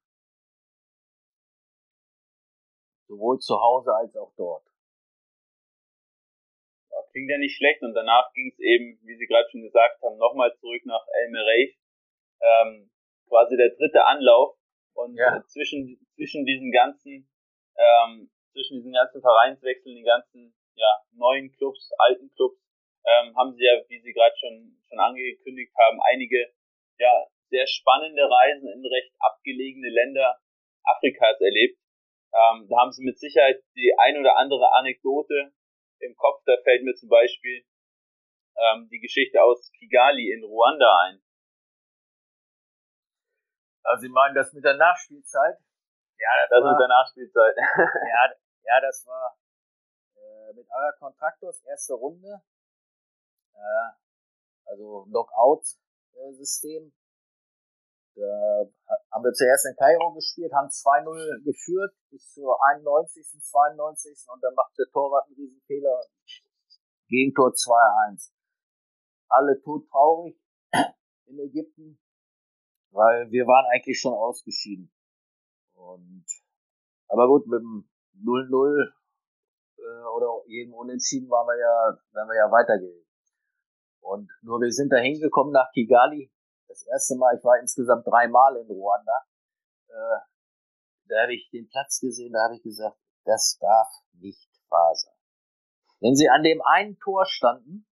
Sowohl zu Hause als auch dort. Klingt ja nicht schlecht und danach ging es eben, wie Sie gerade schon gesagt haben, nochmal zurück nach El Merey. Ähm, quasi der dritte Anlauf und ja. Äh, zwischen, zwischen diesen ganzen, ähm, zwischen diesen ganzen Vereinswechseln, den ganzen ja, neuen Clubs, alten Clubs, ähm, haben sie ja, wie Sie gerade schon, schon angekündigt haben, einige ja, sehr spannende Reisen in recht abgelegene Länder Afrikas erlebt. Ähm, da haben sie mit Sicherheit die ein oder andere Anekdote im Kopf. Da fällt mir zum Beispiel ähm, die Geschichte aus Kigali in Ruanda ein. Also Sie meinen das mit der Nachspielzeit? Ja, das, das war, mit der Nachspielzeit. [LAUGHS] ja, ja, das war äh, mit Ara Contractors erste Runde. Äh, also Lockout-System. Da haben wir zuerst in Kairo gespielt, haben 2-0 geführt bis zur 91., 92. und dann macht der Torwart einen Riesenfehler. Gegentor 2-1. Alle todtraurig in Ägypten weil wir waren eigentlich schon ausgeschieden. Und aber gut, mit dem 0-0 äh, oder jedem Unentschieden waren wir ja, wären wir ja weitergehen. Und nur wir sind da hingekommen nach Kigali. Das erste Mal, ich war insgesamt dreimal in Ruanda. Äh, da habe ich den Platz gesehen, da habe ich gesagt, das darf nicht wahr sein. Wenn sie an dem einen Tor standen,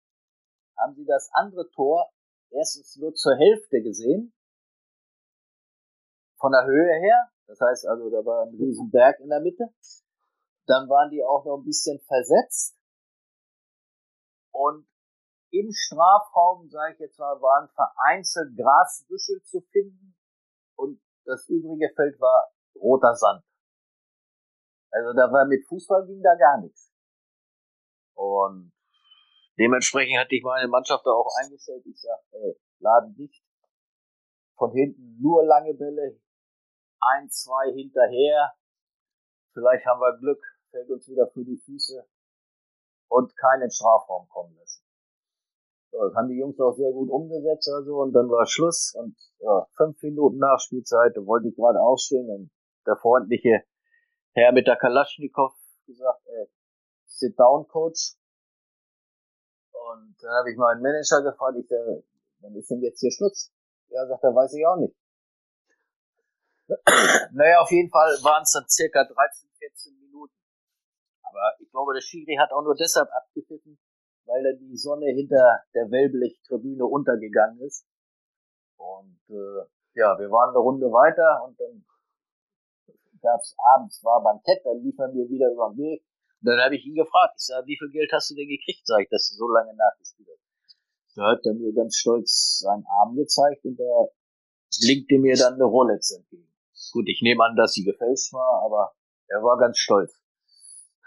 haben sie das andere Tor erstens nur zur Hälfte gesehen von der Höhe her. Das heißt also, da war ein riesen Berg in der Mitte. Dann waren die auch noch ein bisschen versetzt. Und im Strafraum, sage ich jetzt mal, waren vereinzelt Grasbüschel zu finden und das übrige Feld war roter Sand. Also da war mit Fußball ging da gar nichts. Und dementsprechend hatte ich meine Mannschaft da auch eingestellt. Ich sag, ey, laden dicht. Von hinten nur lange Bälle, ein, zwei hinterher. Vielleicht haben wir Glück, fällt uns wieder für die Füße und keinen Strafraum kommen lassen. Das haben die Jungs auch sehr gut umgesetzt also und dann war Schluss und ja, fünf Minuten Nachspielzeit, da wollte ich gerade aufstehen und der freundliche Herr mit der Kalaschnikow gesagt, ey, sit down, Coach. Und dann habe ich meinen Manager gefragt, ich sage, wann ist denn jetzt hier Schluss? Ja, sagt er, weiß ich auch nicht. [CLEARS THROAT] naja, auf jeden Fall waren es dann circa 13, 14 Minuten. Aber ich glaube, der Schiri hat auch nur deshalb abgepfiffen, weil da die Sonne hinter der Wellblechtribüne untergegangen ist. Und äh, ja, wir waren eine Runde weiter und dann gab's abends war Bankett, dann lief er mir wieder über den Weg. Und dann habe ich ihn gefragt, ich sage, wie viel Geld hast du denn gekriegt, sag ich, dass du so lange nachgespielt hast. Da hat er mir ganz stolz seinen Arm gezeigt und da blinkte mir dann eine Rolex entgegen. Gut, ich nehme an, dass sie gefälscht war, aber er war ganz stolz.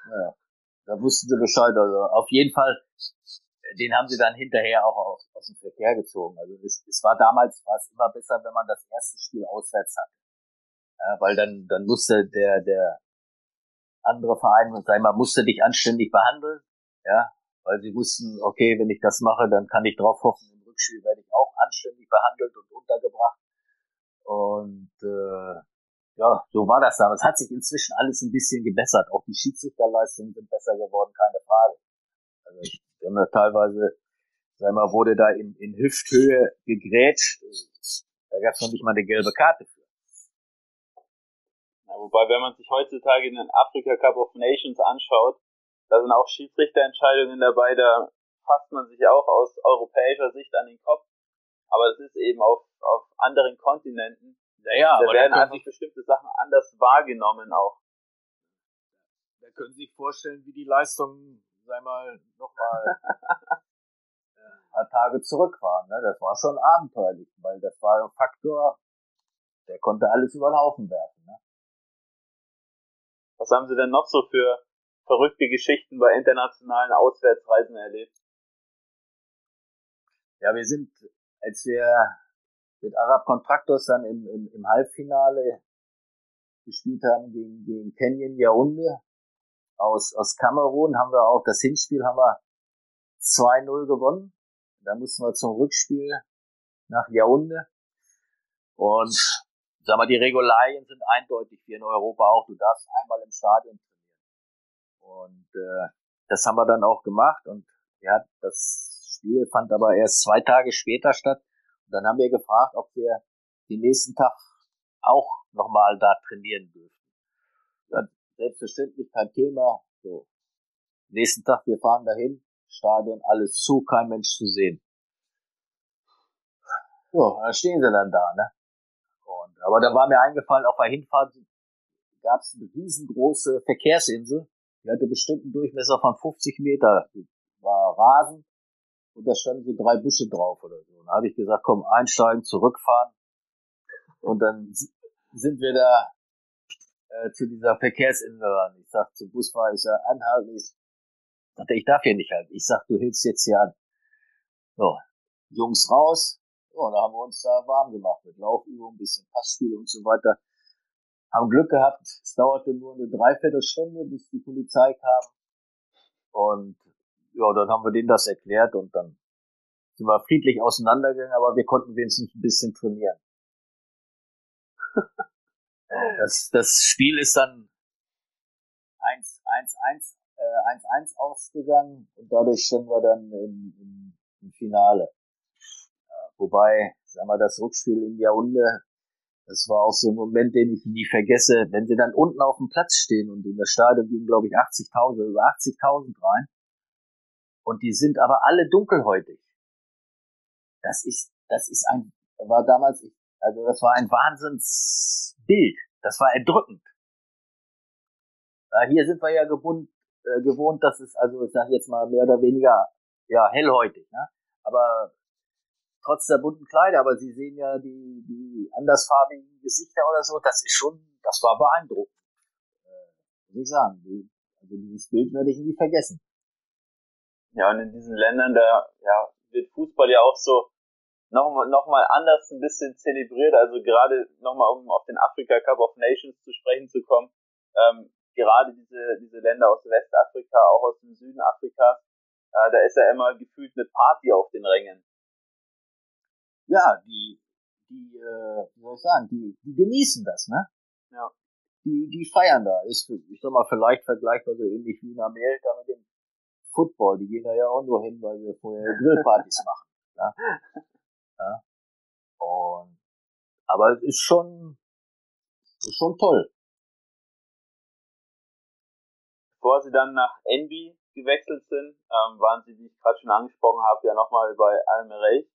Naja, da wussten sie Bescheid. Also auf jeden Fall, den haben sie dann hinterher auch aus, aus dem Verkehr gezogen. Also es, es war damals war es immer besser, wenn man das erste Spiel auswärts hatte. Ja, weil dann, dann musste der, der andere Verein, sag ich mal, musste dich anständig behandeln. Ja, weil sie wussten, okay, wenn ich das mache, dann kann ich drauf hoffen, im Rückspiel werde ich auch anständig behandelt und untergebracht. Und äh, ja, so war das damals. Hat sich inzwischen alles ein bisschen gebessert. Auch die Schiedsrichterleistungen sind besser geworden, keine Frage. Also wir haben da teilweise, sag mal, wurde da in, in Hüfthöhe gegrätscht. Da gab es noch nicht mal eine gelbe Karte für. Ja, wobei, wenn man sich heutzutage den Afrika Cup of Nations anschaut, da sind auch Schiedsrichterentscheidungen dabei, da fasst man sich auch aus europäischer Sicht an den Kopf. Aber es ist eben auf, auf anderen Kontinenten. Naja, da werden einfach bestimmte Sachen anders wahrgenommen auch. Da können Sie sich vorstellen, wie die Leistung, sei mal, nochmal [LAUGHS] ein paar Tage zurück waren. Ne? Das war schon abenteuerlich, weil das war ein Faktor, der konnte alles über den Haufen werfen. Ne? Was haben Sie denn noch so für verrückte Geschichten bei internationalen Auswärtsreisen erlebt? Ja, wir sind, als wir mit Arab Contractors dann im, im, im Halbfinale gespielt haben gegen, gegen Canyon Yaounde aus, aus Kamerun, haben wir auch das Hinspiel haben wir 2-0 gewonnen. Da mussten wir zum Rückspiel nach Yaounde. Und sag mal, die Regularien sind eindeutig wie in Europa auch. Du darfst einmal im Stadion und äh, das haben wir dann auch gemacht und ja, das Spiel fand aber erst zwei Tage später statt. Und dann haben wir gefragt, ob wir den nächsten Tag auch nochmal da trainieren dürfen. Selbstverständlich kein Thema. So. Nächsten Tag, wir fahren dahin, Stadion, alles zu, kein Mensch zu sehen. Ja, dann stehen sie dann da, ne? Und, aber da war mir eingefallen, auf der Hinfahrt gab es eine riesengroße Verkehrsinsel die hatte bestimmt einen Durchmesser von 50 Meter. War Rasen und da standen so drei Büsche drauf oder so. Und da habe ich gesagt, komm, einsteigen, zurückfahren. Und dann sind wir da äh, zu dieser Verkehrsinsel. Ich sag zum Busfahrer, ich sag, anhalten. Ich sagte, ich darf hier nicht halten. Ich sag, du hältst jetzt hier an. So, Jungs raus. So, da haben wir uns da warm gemacht mit Laufübung, ein bisschen Passspiel und so weiter haben Glück gehabt, es dauerte nur eine Dreiviertelstunde, bis die Polizei kam. Und ja, dann haben wir denen das erklärt und dann sind wir friedlich auseinandergegangen, aber wir konnten wenigstens ein bisschen trainieren. [LAUGHS] das, das Spiel ist dann 1-1-1 äh, 1-1 ausgegangen und dadurch standen wir dann im, im, im Finale. Ja, wobei, sagen wir, das Rückspiel in Jahrhundert das war auch so ein Moment, den ich nie vergesse, wenn sie dann unten auf dem Platz stehen und in das Stadion gingen, glaube ich, 80.000, über 80.000 rein. Und die sind aber alle dunkelhäutig. Das ist, das ist ein, war damals, also das war ein Wahnsinnsbild. Das war erdrückend. Ja, hier sind wir ja gewohnt, äh, gewohnt, dass es, also ich sage jetzt mal mehr oder weniger, ja, hellhäutig. Ne? Aber trotz der bunten Kleider, aber Sie sehen ja die, die andersfarbigen Gesichter oder so, das ist schon, das war beeindruckend. Äh, muss ich sagen. Also dieses Bild werde ich nie vergessen. Ja, und in diesen Ländern, da ja, wird Fußball ja auch so nochmal noch mal anders ein bisschen zelebriert. Also gerade nochmal, um auf den Afrika Cup of Nations zu sprechen zu kommen, ähm, gerade diese, diese Länder aus Westafrika, auch aus dem Süden Afrikas, äh, da ist ja immer gefühlt eine Party auf den Rängen ja, die, die, äh, wie soll ich sagen, die, die genießen das, ne? Ja. Die, die feiern da. Ist, ich sag mal, vielleicht vergleichbar so ähnlich wie in Amerika mit dem Football. Die gehen da ja auch nur hin, weil wir vorher Grillpartys [LAUGHS] machen. Ja? ja? [LAUGHS] Und, aber es ist schon, ist schon toll. Bevor sie dann nach Envy gewechselt sind, ähm, waren sie, wie ich gerade schon angesprochen habe, ja nochmal bei Al-Merreikh.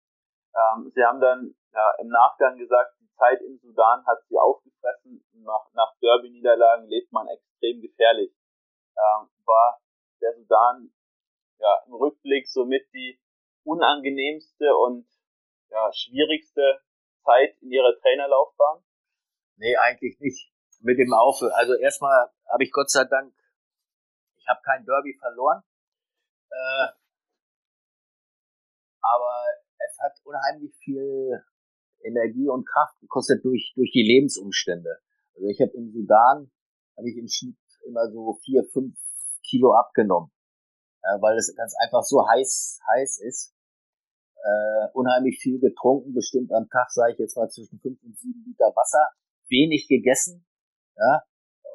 Ähm, sie haben dann ja, im Nachgang gesagt, die Zeit im Sudan hat sie aufgefressen. Nach, nach Derby-Niederlagen lebt man extrem gefährlich. Ähm, war der Sudan ja, im Rückblick somit die unangenehmste und ja, schwierigste Zeit in ihrer Trainerlaufbahn? Nee, eigentlich nicht. Mit dem Aufhören. Also erstmal habe ich Gott sei Dank, ich habe kein Derby verloren. Äh, aber es hat unheimlich viel Energie und Kraft gekostet durch, durch die Lebensumstände. Also ich habe im Sudan, habe ich im Schnitt immer so vier, fünf Kilo abgenommen, äh, weil es ganz einfach so heiß, heiß ist. Äh, unheimlich viel getrunken, bestimmt am Tag, sage ich jetzt mal, zwischen fünf und sieben Liter Wasser, wenig gegessen, ja,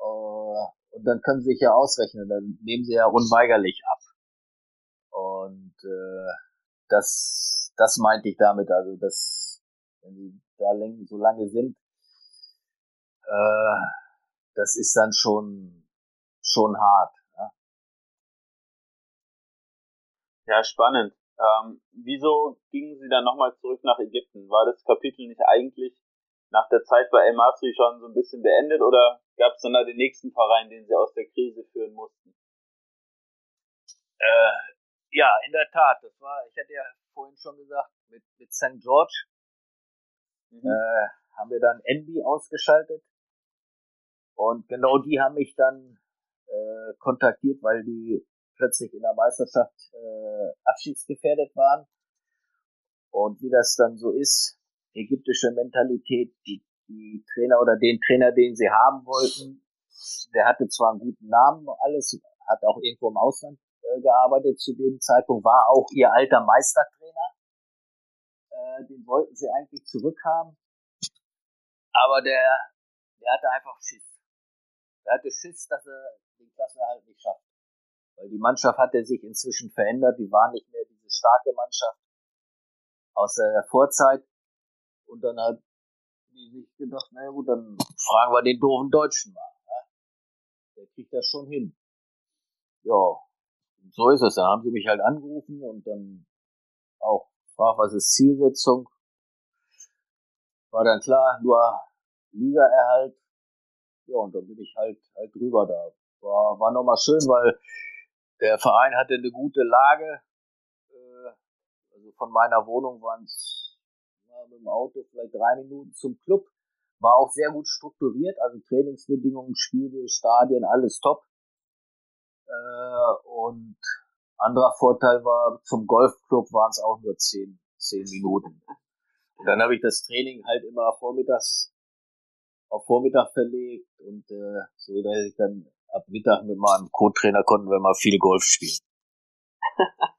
uh, und dann können Sie sich ja ausrechnen, dann nehmen Sie ja unweigerlich ab. Und äh, das, das meinte ich damit, also dass, wenn Sie da so lange sind, äh, das ist dann schon, schon hart. Ja, spannend. Ähm, wieso gingen Sie dann nochmal zurück nach Ägypten? War das Kapitel nicht eigentlich nach der Zeit bei El Masri schon so ein bisschen beendet oder gab es dann da den nächsten Verein, den Sie aus der Krise führen mussten? Äh, ja, in der Tat. Das war, ich hatte ja vorhin schon gesagt, mit, mit St. George mhm. äh, haben wir dann Envy ausgeschaltet. Und genau die haben mich dann äh, kontaktiert, weil die plötzlich in der Meisterschaft äh, abschiedsgefährdet waren. Und wie das dann so ist, ägyptische Mentalität, die, die Trainer oder den Trainer, den sie haben wollten, der hatte zwar einen guten Namen, alles, hat auch irgendwo im Ausland äh, gearbeitet zu dem Zeitpunkt, war auch ihr alter Meistertrainer. Äh, den wollten sie eigentlich zurückhaben. Aber der, der hatte einfach Schiss. Der hatte Schiss, dass er den Klassenerhalt nicht schafft. Weil die Mannschaft hatte sich inzwischen verändert, die war nicht mehr diese starke Mannschaft aus der Vorzeit. Und dann hat die sich gedacht, naja gut, dann fragen wir den doofen Deutschen mal. Ne? Der kriegt das schon hin. Ja, so ist es. Dann haben sie mich halt angerufen und dann auch gefragt, was ist Zielsetzung. War dann klar, nur Ligaerhalt. Ja, und dann bin ich halt, halt drüber da. War, war nochmal schön, weil der Verein hatte eine gute Lage. Äh, also von meiner Wohnung waren es mit dem Auto vielleicht drei Minuten zum Club. War auch sehr gut strukturiert, also Trainingsbedingungen, Spiele, Stadien, alles top. Äh, und anderer Vorteil war, zum Golfclub waren es auch nur zehn, zehn Minuten. Und dann habe ich das Training halt immer vormittags auf Vormittag verlegt und äh, so, dass ich dann ab Mittag mit meinem Co-Trainer konnten wir mal viel Golf spielen. [LAUGHS]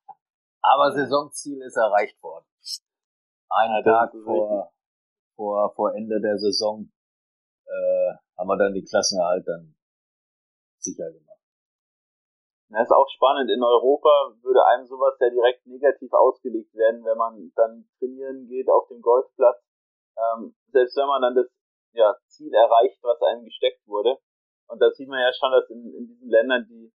Aber Saisonziel ist erreicht worden. Einen ja, Tag vor, vor, vor Ende der Saison äh, haben wir dann die Klassenerhalt dann sicher gemacht. Das ist auch spannend. In Europa würde einem sowas ja direkt negativ ausgelegt werden, wenn man dann trainieren geht auf dem Golfplatz. Ähm, selbst wenn man dann das ja, Ziel erreicht, was einem gesteckt wurde, und da sieht man ja schon, dass in, in diesen Ländern die,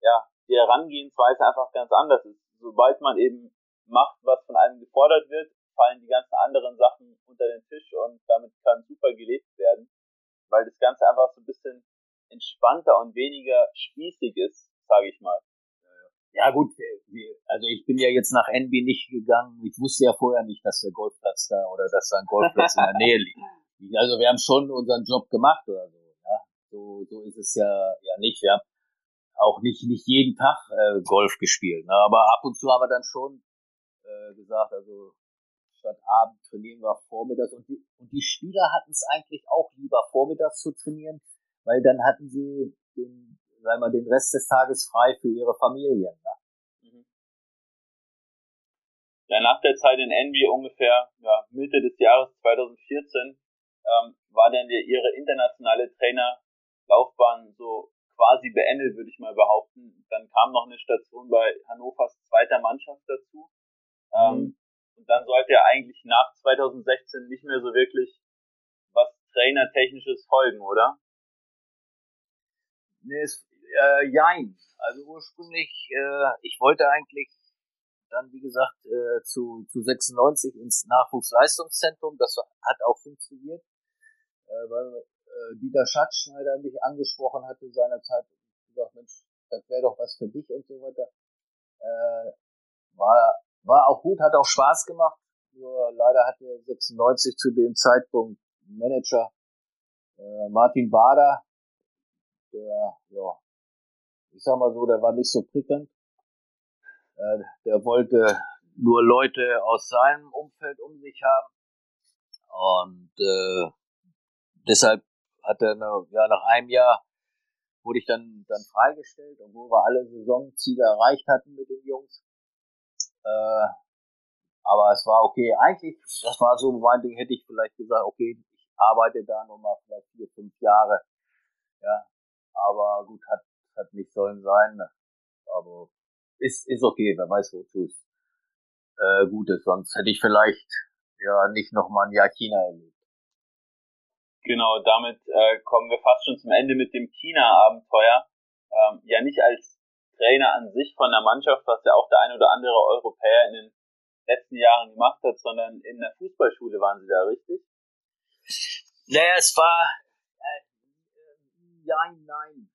ja, die Herangehensweise einfach ganz anders ist. Sobald man eben macht, was von einem gefordert wird, fallen die ganzen anderen Sachen unter den Tisch und damit kann super gelebt werden, weil das Ganze einfach so ein bisschen entspannter und weniger spießig ist, sage ich mal. Ja gut, also ich bin ja jetzt nach Envy nicht gegangen. Ich wusste ja vorher nicht, dass der Golfplatz da oder dass da ein Golfplatz in der Nähe liegt. [LAUGHS] Also wir haben schon unseren Job gemacht oder so. So, so ist es ja, ja nicht. Wir haben auch nicht, nicht jeden Tag äh, Golf gespielt. Ne? Aber ab und zu haben wir dann schon äh, gesagt, also statt Abend trainieren wir vormittags. Und die, und die Spieler hatten es eigentlich auch lieber vormittags zu trainieren, weil dann hatten sie den, sagen wir, den Rest des Tages frei für ihre Familien. Ne? Mhm. Ja, nach der Zeit in Envy ungefähr ja, Mitte des Jahres 2014 ähm, war dann ihre internationale Trainer Laufbahn so quasi beendet, würde ich mal behaupten. Dann kam noch eine Station bei Hannovers zweiter Mannschaft dazu. Ähm, mhm. und dann sollte er eigentlich nach 2016 nicht mehr so wirklich was Trainertechnisches folgen, oder? Nee, es, Äh, jein. Also ursprünglich, äh, ich wollte eigentlich dann, wie gesagt, äh, zu, zu 96 ins Nachwuchsleistungszentrum. Das hat auch funktioniert, äh, weil äh, Dieter Schatzschneider mich angesprochen hatte seinerzeit. gesagt, Mensch, das wäre doch was für dich und so weiter. Äh, war, war auch gut, hat auch Spaß gemacht. Nur leider hatte 96 zu dem Zeitpunkt Manager äh, Martin Bader, der, ja, ich sag mal so, der war nicht so prickelnd. Äh, der wollte nur Leute aus seinem Umfeld um sich haben. Und äh, deshalb hat er ja, nach einem Jahr wurde ich dann, dann freigestellt, obwohl wir alle Saisonziele erreicht hatten mit den Jungs. Äh, aber es war okay. Eigentlich, das war so mein Ding, hätte ich vielleicht gesagt, okay, ich arbeite da nochmal vielleicht vier, fünf Jahre. Ja, aber gut, hat, hat nicht sollen sein. Aber ist, ist okay, wer weiß, wozu es äh, gut ist. Sonst hätte ich vielleicht ja nicht nochmal ein Jahr China erlebt. Genau, damit äh, kommen wir fast schon zum Ende mit dem China-Abenteuer. Ähm, ja, nicht als Trainer an sich von der Mannschaft, was ja auch der ein oder andere Europäer in den letzten Jahren gemacht hat, sondern in der Fußballschule waren Sie da richtig? Naja, es war äh, ja, nein.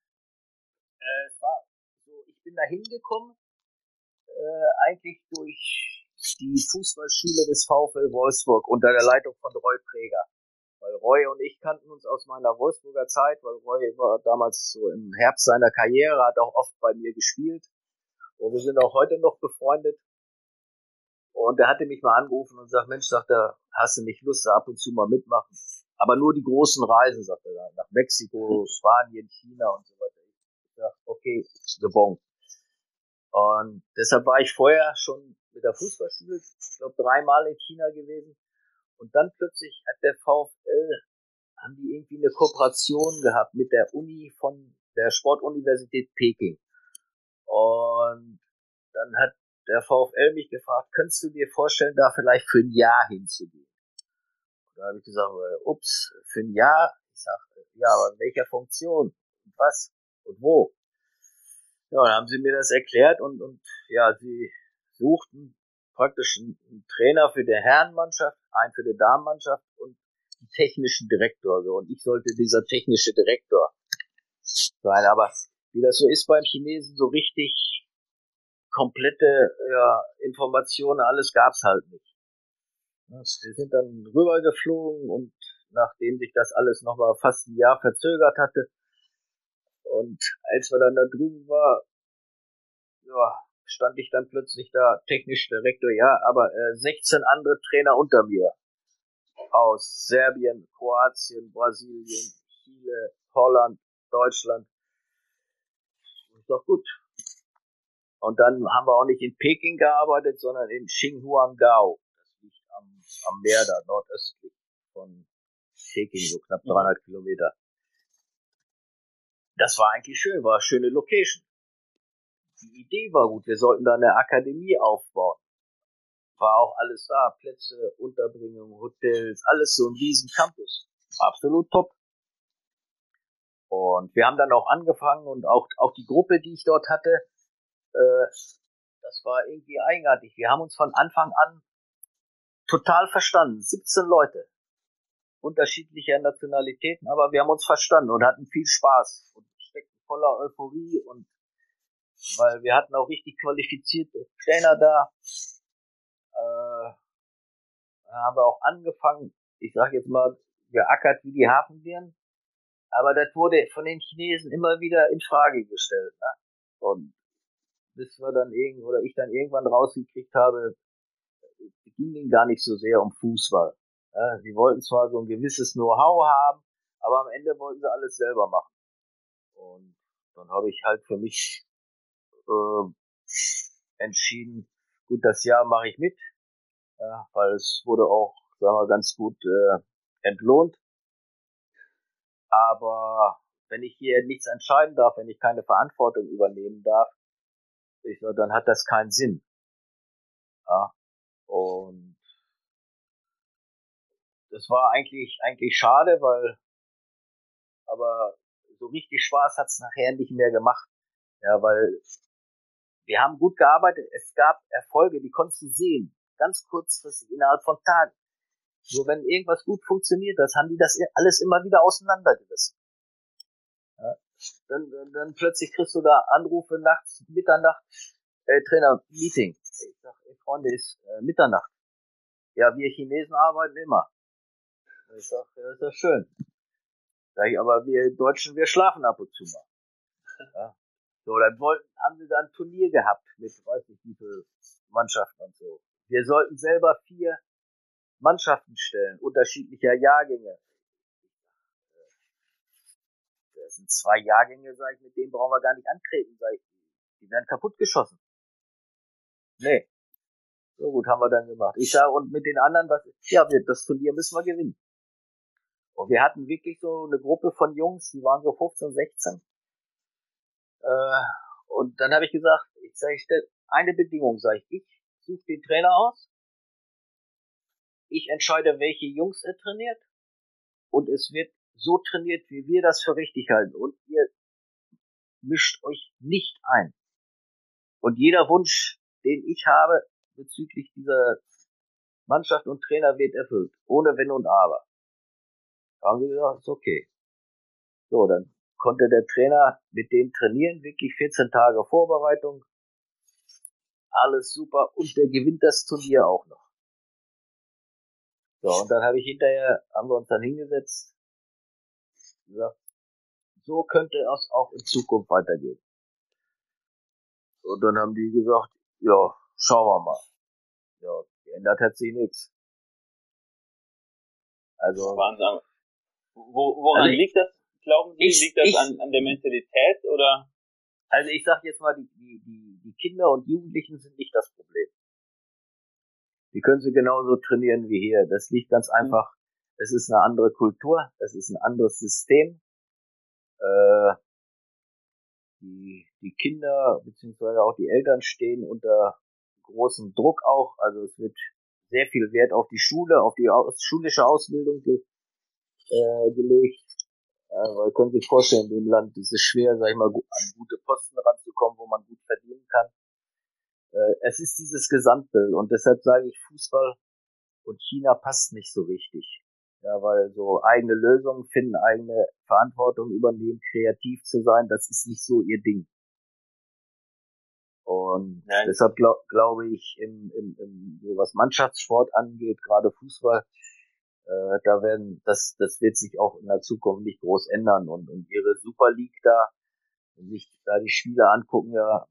Äh, es war so, ich bin da hingekommen, äh, eigentlich durch die Fußballschule des VfL Wolfsburg unter der Leitung von Roy Präger. Weil Roy und ich kannten uns aus meiner Wolfsburger Zeit, weil Roy war damals so im Herbst seiner Karriere, hat auch oft bei mir gespielt. Und wir sind auch heute noch befreundet. Und er hatte mich mal angerufen und sagt, Mensch, sagt er, hast du nicht Lust, da ab und zu mal mitmachen? Aber nur die großen Reisen, sagt er, nach Mexiko, Spanien, China und so weiter. Ich sag, okay, gebongt. Und deshalb war ich vorher schon mit der Fußballschule, ich glaube, dreimal in China gewesen. Und dann plötzlich hat der VfL, haben die irgendwie eine Kooperation gehabt mit der Uni von der Sportuniversität Peking. Und dann hat der VfL mich gefragt, könntest du dir vorstellen, da vielleicht für ein Jahr hinzugehen? Und da habe ich gesagt, äh, ups, für ein Jahr? Ich sage, ja, aber in welcher Funktion? Und was? Und wo? Ja, dann haben sie mir das erklärt und, und ja, sie suchten praktisch einen Trainer für die Herrenmannschaft, einen für die Damenmannschaft und einen technischen Direktor. So. Und ich sollte dieser technische Direktor sein. Aber wie das so ist beim Chinesen, so richtig komplette ja, Informationen, alles gab's halt nicht. Wir sind dann rübergeflogen und nachdem sich das alles nochmal fast ein Jahr verzögert hatte und als wir dann da drüben war, ja, stand ich dann plötzlich da, technisch Direktor, ja, aber äh, 16 andere Trainer unter mir. Aus Serbien, Kroatien, Brasilien, Chile, Holland, Deutschland. Ist doch gut. Und dann haben wir auch nicht in Peking gearbeitet, sondern in Xinghuangdao. Das liegt am, am Meer da, nordöstlich von Peking, so knapp 300 mhm. Kilometer. Das war eigentlich schön, war eine schöne Location die Idee war gut. Wir sollten da eine Akademie aufbauen. War auch alles da. Plätze, Unterbringung, Hotels, alles so ein riesen Campus. Absolut top. Und wir haben dann auch angefangen und auch, auch die Gruppe, die ich dort hatte, äh, das war irgendwie eigenartig. Wir haben uns von Anfang an total verstanden. 17 Leute. Unterschiedlicher Nationalitäten, aber wir haben uns verstanden und hatten viel Spaß und steckten voller Euphorie und weil wir hatten auch richtig qualifizierte Trainer da. Äh, haben wir auch angefangen, ich sage jetzt mal, geackert wie die Hafenbirnen. Aber das wurde von den Chinesen immer wieder in Frage gestellt. Ne? Und bis wir dann irgend oder ich dann irgendwann rausgekriegt habe, ging ihnen gar nicht so sehr um Fußball. Ja, sie wollten zwar so ein gewisses Know-how haben, aber am Ende wollten sie alles selber machen. Und dann habe ich halt für mich äh, entschieden, gut, das Jahr mache ich mit, ja, weil es wurde auch, sagen wir, ganz gut äh, entlohnt. Aber wenn ich hier nichts entscheiden darf, wenn ich keine Verantwortung übernehmen darf, ich, dann hat das keinen Sinn. Ja, und das war eigentlich eigentlich schade, weil aber so richtig Spaß hat's nachher nicht mehr gemacht. Ja, weil wir haben gut gearbeitet, es gab Erfolge, die konntest du sehen, ganz kurzfristig, innerhalb von Tagen. Nur wenn irgendwas gut funktioniert, das haben die das alles immer wieder auseinandergerissen. Ja, dann, dann, dann plötzlich kriegst du da Anrufe nachts, Mitternacht, äh, Trainer, Meeting. Ich sag, ey Freunde, ist äh, Mitternacht. Ja, wir Chinesen arbeiten immer. Ich sag, ja, ist das schön. Sag ich, aber wir Deutschen, wir schlafen ab und zu mal. Ja. So, dann wollten, haben sie da ein Turnier gehabt mit, weiß nicht, wie viele Mannschaften und so. Wir sollten selber vier Mannschaften stellen, unterschiedlicher Jahrgänge. Das sind zwei Jahrgänge, sag ich, mit denen brauchen wir gar nicht antreten, sag ich. Die werden kaputt geschossen. Nee. So gut haben wir dann gemacht. Ich sage, und mit den anderen, was, ja, wir, das Turnier müssen wir gewinnen. Und wir hatten wirklich so eine Gruppe von Jungs, die waren so 15, 16. Äh, und dann habe ich gesagt, ich sage, ich stelle eine Bedingung, sage ich, ich suche den Trainer aus, ich entscheide, welche Jungs er trainiert und es wird so trainiert, wie wir das für richtig halten und ihr mischt euch nicht ein. Und jeder Wunsch, den ich habe bezüglich dieser Mannschaft und Trainer wird erfüllt, ohne Wenn und Aber. Da haben sie gesagt, ist okay. So, dann konnte der Trainer mit denen trainieren, wirklich 14 Tage Vorbereitung. Alles super und der gewinnt das Turnier auch noch. So, und dann habe ich hinterher, haben wir uns dann hingesetzt, gesagt, so könnte es auch in Zukunft weitergehen. Und dann haben die gesagt, ja, schauen wir mal. Ja, geändert hat sich nichts. Also. Wahnsinn. Wo, woran also liegt das? Glauben Sie, ich, liegt das ich, an, an der Mentalität oder? Also ich sag jetzt mal, die, die, die Kinder und Jugendlichen sind nicht das Problem. Die können sie genauso trainieren wie hier. Das liegt ganz mhm. einfach, es ist eine andere Kultur, es ist ein anderes System. Äh, die, die Kinder beziehungsweise auch die Eltern stehen unter großem Druck auch. Also es wird sehr viel Wert auf die Schule, auf die aus, schulische Ausbildung ge, äh, gelegt. Ja, weil können sich vorstellen, in dem Land ist es schwer, sag ich mal, an gute Posten ranzukommen, wo man gut verdienen kann. Äh, es ist dieses Gesamtbild und deshalb sage ich, Fußball und China passt nicht so richtig. Ja, weil so eigene Lösungen finden, eigene Verantwortung übernehmen, kreativ zu sein, das ist nicht so ihr Ding. Und Nein. deshalb glaube glaub ich, im, im, im, so was Mannschaftssport angeht, gerade Fußball, äh, da werden, das, das wird sich auch in der Zukunft nicht groß ändern. Und, und ihre Super League da, wenn sich da die Spieler angucken, ja,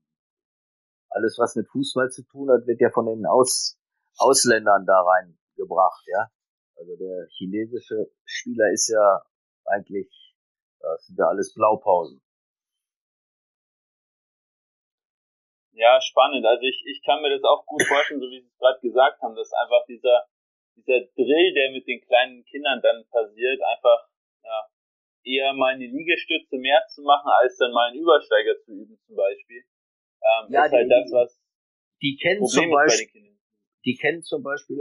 alles was mit Fußball zu tun hat, wird ja von den Aus, Ausländern da reingebracht, ja. Also der chinesische Spieler ist ja eigentlich, das sind ja alles Blaupausen. Ja, spannend. Also ich, ich kann mir das auch gut vorstellen, so wie Sie es gerade gesagt haben, dass einfach dieser dieser Drill, der mit den kleinen Kindern dann passiert, einfach ja, eher mal eine Liegestütze mehr zu machen, als dann mal einen Übersteiger zu üben zum Beispiel. Ähm, ja, ist halt die, halt das, was die kennen Problem zum Beispiel, die kennen zum Beispiel,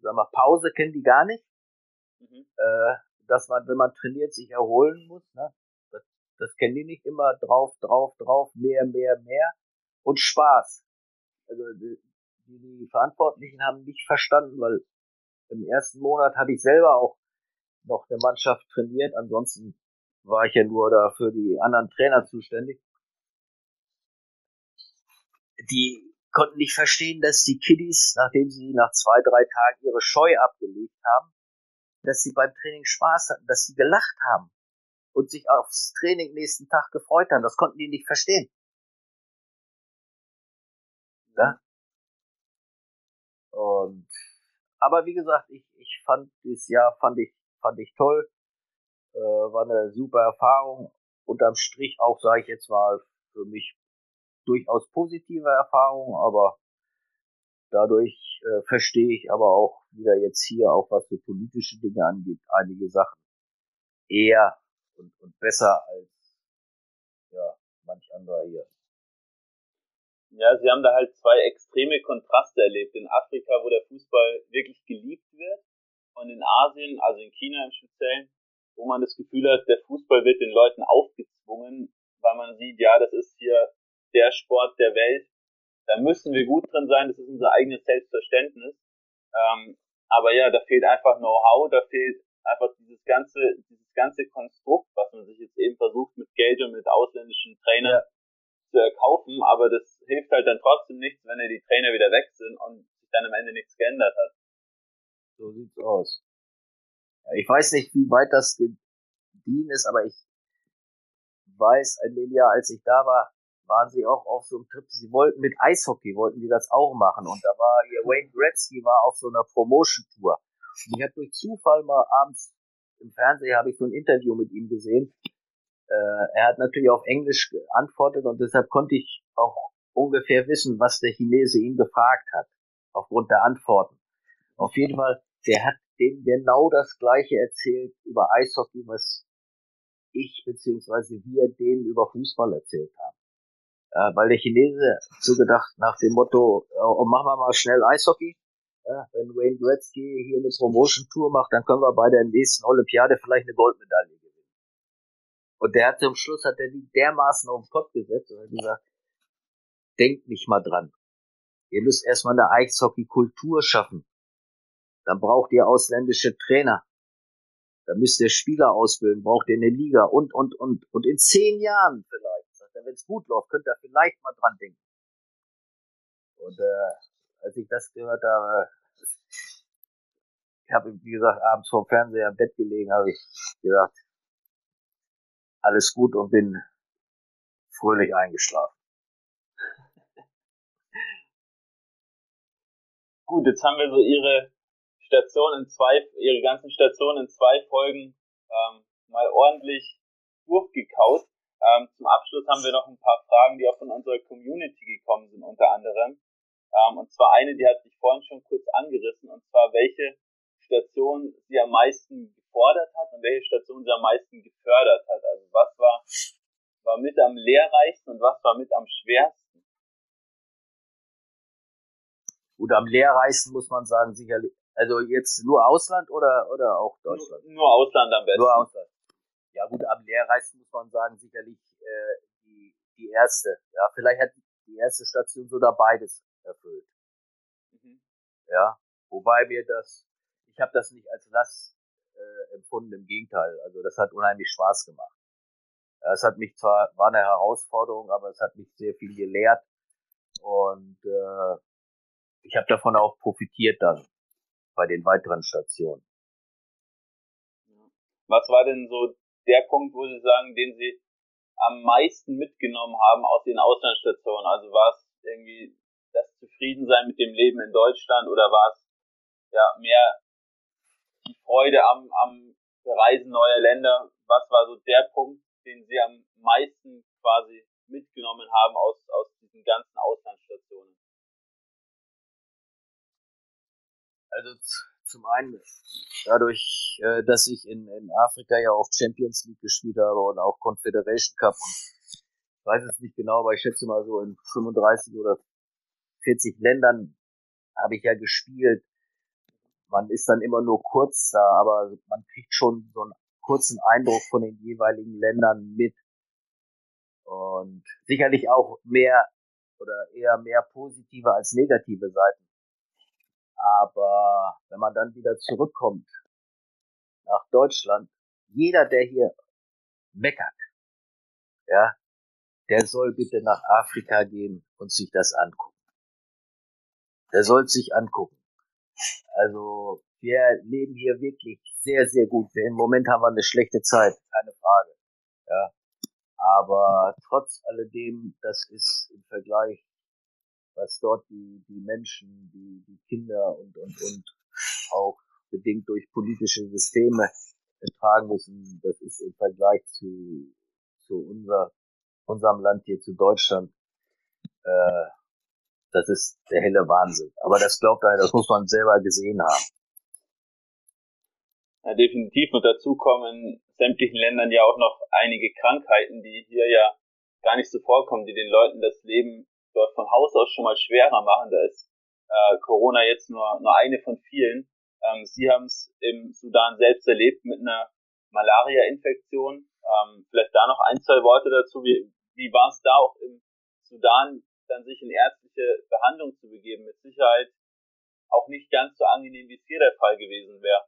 sag mal, Pause kennen die gar nicht. Mhm. Äh, dass man, wenn man trainiert, sich erholen muss. Ne? Das, das kennen die nicht immer drauf, drauf, drauf, mehr, mehr, mehr. Und Spaß. Also die, die Verantwortlichen haben nicht verstanden, weil im ersten Monat habe ich selber auch noch eine Mannschaft trainiert. Ansonsten war ich ja nur da für die anderen Trainer zuständig. Die konnten nicht verstehen, dass die Kiddies, nachdem sie nach zwei, drei Tagen ihre Scheu abgelegt haben, dass sie beim Training Spaß hatten, dass sie gelacht haben und sich aufs Training nächsten Tag gefreut haben. Das konnten die nicht verstehen. Ja? Und aber wie gesagt, ich, ich fand dieses Jahr fand ich fand ich toll, äh, war eine super Erfahrung. Unterm Strich auch sage ich jetzt mal für mich durchaus positive Erfahrung, aber dadurch äh, verstehe ich aber auch wieder jetzt hier auch was so politische Dinge angeht einige Sachen eher und, und besser als ja manch anderer hier. Ja, sie haben da halt zwei extreme Kontraste erlebt. In Afrika, wo der Fußball wirklich geliebt wird, und in Asien, also in China im Speziellen, wo man das Gefühl hat, der Fußball wird den Leuten aufgezwungen, weil man sieht, ja, das ist hier der Sport der Welt. Da müssen wir gut drin sein, das ist unser eigenes Selbstverständnis. Ähm, aber ja, da fehlt einfach Know-how, da fehlt einfach dieses ganze, dieses ganze Konstrukt, was man sich jetzt eben versucht mit Geld und mit ausländischen Trainern ja. Zu erkaufen, aber das hilft halt dann trotzdem nichts, wenn ja die Trainer wieder weg sind und sich dann am Ende nichts geändert hat. So sieht's aus. Ich weiß nicht, wie weit das gediehen ist, aber ich weiß, Jahr, als ich da war, waren sie auch auf so einem Trip. Sie wollten mit Eishockey, wollten die das auch machen. Und da war hier Wayne Gretzky war auf so einer Promotion-Tour. Ich habe durch Zufall mal abends im Fernsehen habe ich so ein Interview mit ihm gesehen. Äh, er hat natürlich auf Englisch geantwortet und deshalb konnte ich auch ungefähr wissen, was der Chinese ihn gefragt hat, aufgrund der Antworten. Auf jeden Fall, der hat dem genau das gleiche erzählt über Eishockey, was ich beziehungsweise wir denen über Fußball erzählt haben. Äh, weil der Chinese so gedacht nach dem Motto, oh, machen wir mal schnell Eishocky. Ja, wenn Wayne Gretzky hier eine Promotion-Tour macht, dann können wir bei der nächsten Olympiade vielleicht eine Goldmedaille. Und der hat zum Schluss hat er die dermaßen auf den Pott gesetzt und hat gesagt, denkt nicht mal dran. Ihr müsst erstmal eine Eishockey-Kultur schaffen. Dann braucht ihr ausländische Trainer. Dann müsst ihr Spieler ausbilden, braucht ihr eine Liga und, und, und. Und in zehn Jahren vielleicht, sagt wenn es gut läuft, könnt ihr vielleicht mal dran denken. Und äh, als ich das gehört habe, ich habe, wie gesagt, abends vor dem Fernseher im Bett gelegen, habe ich gesagt, alles gut und bin fröhlich eingeschlafen. [LAUGHS] Gut, jetzt haben wir so Ihre Station in zwei, ihre ganzen Stationen in zwei Folgen ähm, mal ordentlich durchgekaut. Ähm, zum Abschluss haben wir noch ein paar Fragen, die auch von unserer Community gekommen sind, unter anderem. Ähm, und zwar eine, die hat sich vorhin schon kurz angerissen, und zwar welche Station sie am meisten gefordert hat und welche Station sie am meisten gefördert hat. Also was war, war mit am lehrreichsten und was war mit am schwersten? Gut, am lehrreichsten muss man sagen, sicherlich also jetzt nur Ausland oder, oder auch Deutschland? Nur, nur Ausland am besten. Nur Ausland. Ja gut, am Lehrreisen muss man sagen, sicherlich äh, die, die erste. Ja, vielleicht hat die erste Station sogar beides erfüllt. Mhm. Ja, wobei wir das, ich habe das nicht als Last empfunden, im Gegenteil. Also das hat unheimlich Spaß gemacht. Es hat mich zwar, war eine Herausforderung, aber es hat mich sehr viel gelehrt und äh, ich habe davon auch profitiert dann bei den weiteren Stationen. Was war denn so der Punkt, wo Sie sagen, den Sie am meisten mitgenommen haben aus den Auslandsstationen? Also war es irgendwie das Zufriedensein mit dem Leben in Deutschland oder war es ja mehr die Freude am, am Reisen neuer Länder? Was war so der Punkt, den Sie am meisten quasi mitgenommen haben aus, aus diesen ganzen Auslandsstationen? Also zum einen dadurch, äh, dass ich in, in Afrika ja auch Champions League gespielt habe und auch Confederation Cup und ich weiß es nicht genau, aber ich schätze mal so in 35 oder 40 Ländern habe ich ja gespielt. Man ist dann immer nur kurz da, aber man kriegt schon so einen kurzen Eindruck von den jeweiligen Ländern mit. Und sicherlich auch mehr oder eher mehr positive als negative Seiten. Aber wenn man dann wieder zurückkommt nach Deutschland, jeder, der hier meckert, ja, der soll bitte nach Afrika gehen und sich das angucken. Der soll sich angucken. Also wir leben hier wirklich sehr, sehr gut. Im Moment haben wir eine schlechte Zeit, keine Frage. Ja. Aber trotz alledem, das ist im Vergleich was dort die, die Menschen, die, die Kinder und, und, und auch bedingt durch politische Systeme ertragen müssen, das ist im Vergleich zu, zu unser, unserem Land hier, zu Deutschland, äh, das ist der helle Wahnsinn. Aber das glaubt einer, das muss man selber gesehen haben. Ja, definitiv. Und dazu kommen sämtlichen Ländern ja auch noch einige Krankheiten, die hier ja gar nicht so vorkommen, die den Leuten das Leben dort von Haus aus schon mal schwerer machen. Da ist äh, Corona jetzt nur, nur eine von vielen. Ähm, Sie haben es im Sudan selbst erlebt mit einer Malaria-Infektion. Ähm, vielleicht da noch ein, zwei Worte dazu. Wie, wie war es da auch im Sudan, dann sich in ärztliche Behandlung zu begeben? Mit Sicherheit auch nicht ganz so angenehm, wie es hier der Fall gewesen wäre.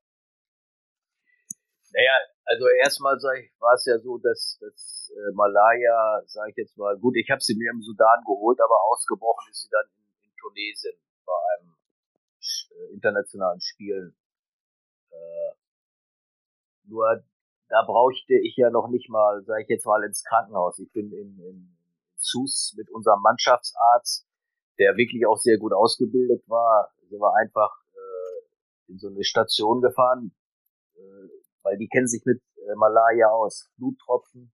Naja, also erstmal war es ja so, dass, dass äh, Malaya, sage ich jetzt mal, gut, ich habe sie mir im Sudan geholt, aber ausgebrochen ist sie dann in, in Tunesien bei einem äh, internationalen Spielen. Äh, nur da brauchte ich ja noch nicht mal, sage ich jetzt mal, ins Krankenhaus. Ich bin in, in Sus mit unserem Mannschaftsarzt, der wirklich auch sehr gut ausgebildet war, sind wir einfach äh, in so eine Station gefahren, äh, weil die kennen sich mit äh, Malaria aus. Bluttropfen,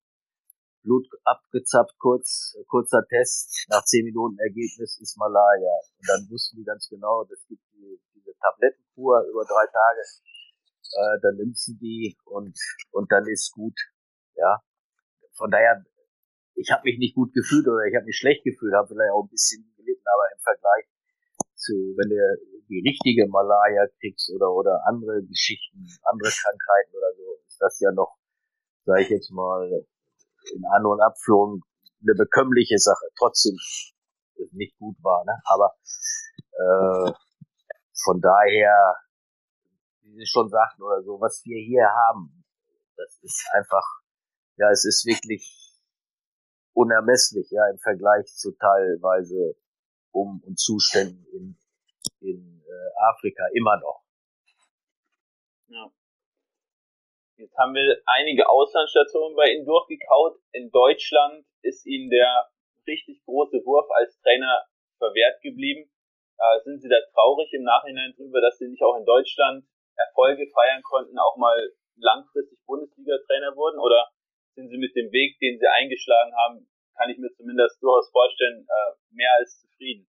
Blut abgezappt, kurz, kurzer Test, nach zehn Minuten Ergebnis ist Malaria. Und dann wussten die ganz genau, das gibt die, diese Tablettenkur über drei Tage, äh, dann nimmst du die und, und dann ist gut. Ja. Von daher, ich habe mich nicht gut gefühlt oder ich habe mich schlecht gefühlt, habe vielleicht auch ein bisschen gelitten, aber im Vergleich zu, wenn du die richtige Malaria kriegst oder, oder andere Geschichten, andere Krankheiten oder so, ist das ja noch, sage ich jetzt mal, in An- und Abführung eine bekömmliche Sache. Trotzdem nicht gut war, ne? Aber äh, von daher, wie Sie schon sagten oder so, was wir hier haben, das ist einfach, ja, es ist wirklich unermesslich, ja, im Vergleich zu teilweise um und Zuständen in, in äh, Afrika immer noch. Ja. Jetzt haben wir einige Auslandsstationen bei Ihnen durchgekaut. In Deutschland ist Ihnen der richtig große Wurf als Trainer verwehrt geblieben. Äh, sind Sie da traurig im Nachhinein drüber, dass Sie nicht auch in Deutschland Erfolge feiern konnten, auch mal langfristig Bundesliga-Trainer wurden? Oder sind Sie mit dem Weg, den Sie eingeschlagen haben, kann ich mir zumindest durchaus vorstellen, äh, mehr als zufrieden.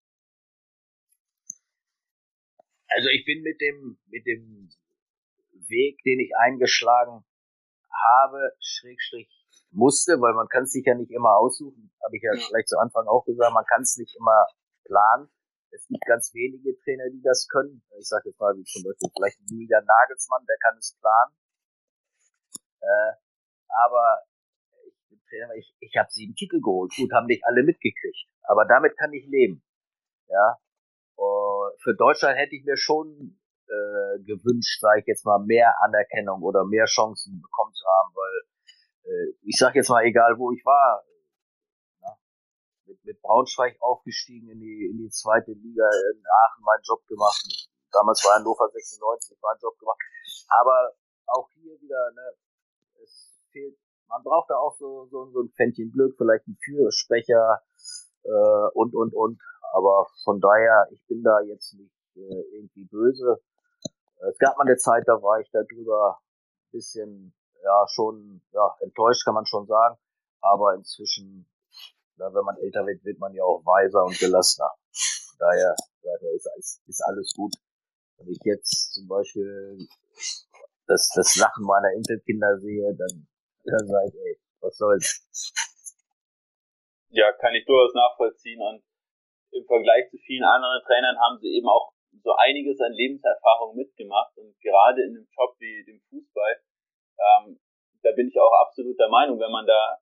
Also ich bin mit dem, mit dem Weg, den ich eingeschlagen habe, Schrägstrich musste, weil man kann es sich ja nicht immer aussuchen, habe ich ja, gleich zu Anfang auch gesagt, man kann es nicht immer planen. Es gibt ganz wenige Trainer, die das können. Ich sage jetzt mal, wie zum Beispiel vielleicht Julian Nagelsmann, der kann es planen. Äh, aber ich, ich habe sieben Titel geholt. Gut, haben nicht alle mitgekriegt. Aber damit kann ich leben. Ja. Für Deutschland hätte ich mir schon äh, gewünscht, sage ich jetzt mal, mehr Anerkennung oder mehr Chancen bekommen zu haben, weil äh, ich sage jetzt mal, egal wo ich war, na, mit, mit Braunschweig aufgestiegen in die, in die zweite Liga, in Aachen meinen Job gemacht. Damals war Hannover 96, meinen Job gemacht. Aber auch hier wieder, ne, es fehlt man braucht da auch so, so, so ein Pfännchen Glück, vielleicht ein Fürsprecher äh, und, und, und. Aber von daher, ich bin da jetzt nicht äh, irgendwie böse. Es gab mal eine Zeit, da war ich darüber ein bisschen, ja, schon, ja, enttäuscht kann man schon sagen. Aber inzwischen, ja, wenn man älter wird, wird man ja auch weiser und gelassener. Von daher, ist, alles, ist alles gut. Wenn ich jetzt zum Beispiel das, das Lachen meiner Enkelkinder sehe, dann sage ich, ey, was soll's. Ja, kann ich durchaus nachvollziehen. Und im Vergleich zu vielen anderen Trainern haben sie eben auch so einiges an Lebenserfahrung mitgemacht. Und gerade in einem Job wie dem Fußball, ähm, da bin ich auch absolut der Meinung, wenn man da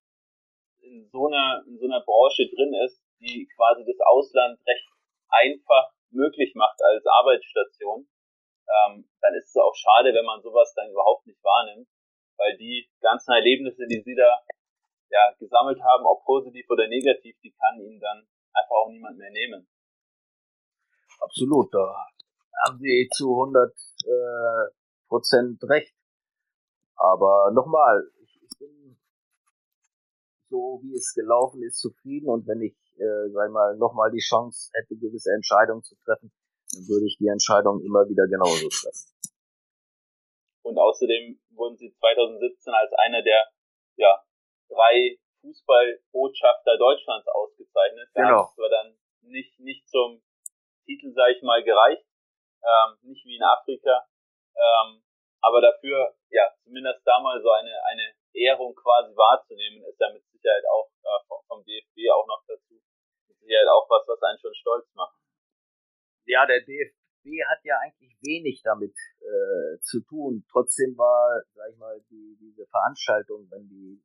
in so einer, in so einer Branche drin ist, die quasi das Ausland recht einfach möglich macht als Arbeitsstation, ähm, dann ist es auch schade, wenn man sowas dann überhaupt nicht wahrnimmt weil die ganzen Erlebnisse, die sie da ja, gesammelt haben, ob positiv oder negativ, die kann ihnen dann einfach auch niemand mehr nehmen. Absolut, da haben Sie zu 100 äh, Prozent recht. Aber nochmal, ich, ich bin so, wie es gelaufen ist, zufrieden und wenn ich, äh, sag mal, nochmal die Chance hätte, gewisse Entscheidungen zu treffen, dann würde ich die Entscheidung immer wieder genauso treffen. Und außerdem wurden sie 2017 als einer der ja, drei Fußballbotschafter Deutschlands ausgezeichnet. Da genau. hat dann nicht, nicht zum Titel, sage ich mal, gereicht. Ähm, nicht wie in Afrika. Ähm, aber dafür, ja, zumindest da mal so eine, eine Ehrung quasi wahrzunehmen, ist ja mit Sicherheit auch äh, vom, vom DFB auch noch dazu. Mit Sicherheit auch was, was einen schon stolz macht. Ja, der DFB hat ja eigentlich wenig damit äh, zu tun. Trotzdem war, sag ich mal, die, diese Veranstaltung, wenn die,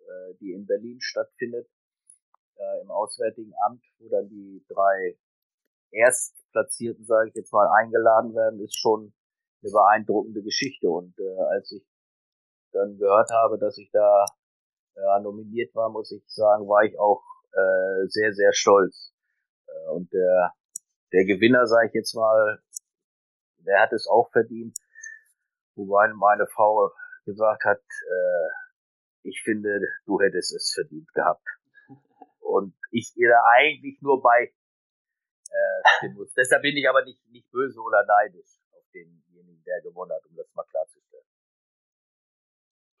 äh, die in Berlin stattfindet, äh, im Auswärtigen Amt, wo dann die drei Erstplatzierten, sage ich jetzt mal, eingeladen werden, ist schon eine beeindruckende Geschichte. Und äh, als ich dann gehört habe, dass ich da äh, nominiert war, muss ich sagen, war ich auch äh, sehr, sehr stolz. Äh, und der, der Gewinner, sage ich jetzt mal, der hat es auch verdient. Wobei meine Frau gesagt hat, äh, ich finde, du hättest es verdient gehabt. [LAUGHS] Und ich ihr da eigentlich nur bei äh, muss. Deshalb bin ich aber nicht, nicht böse oder neidisch auf denjenigen, der gewonnen hat, um das mal klarzustellen.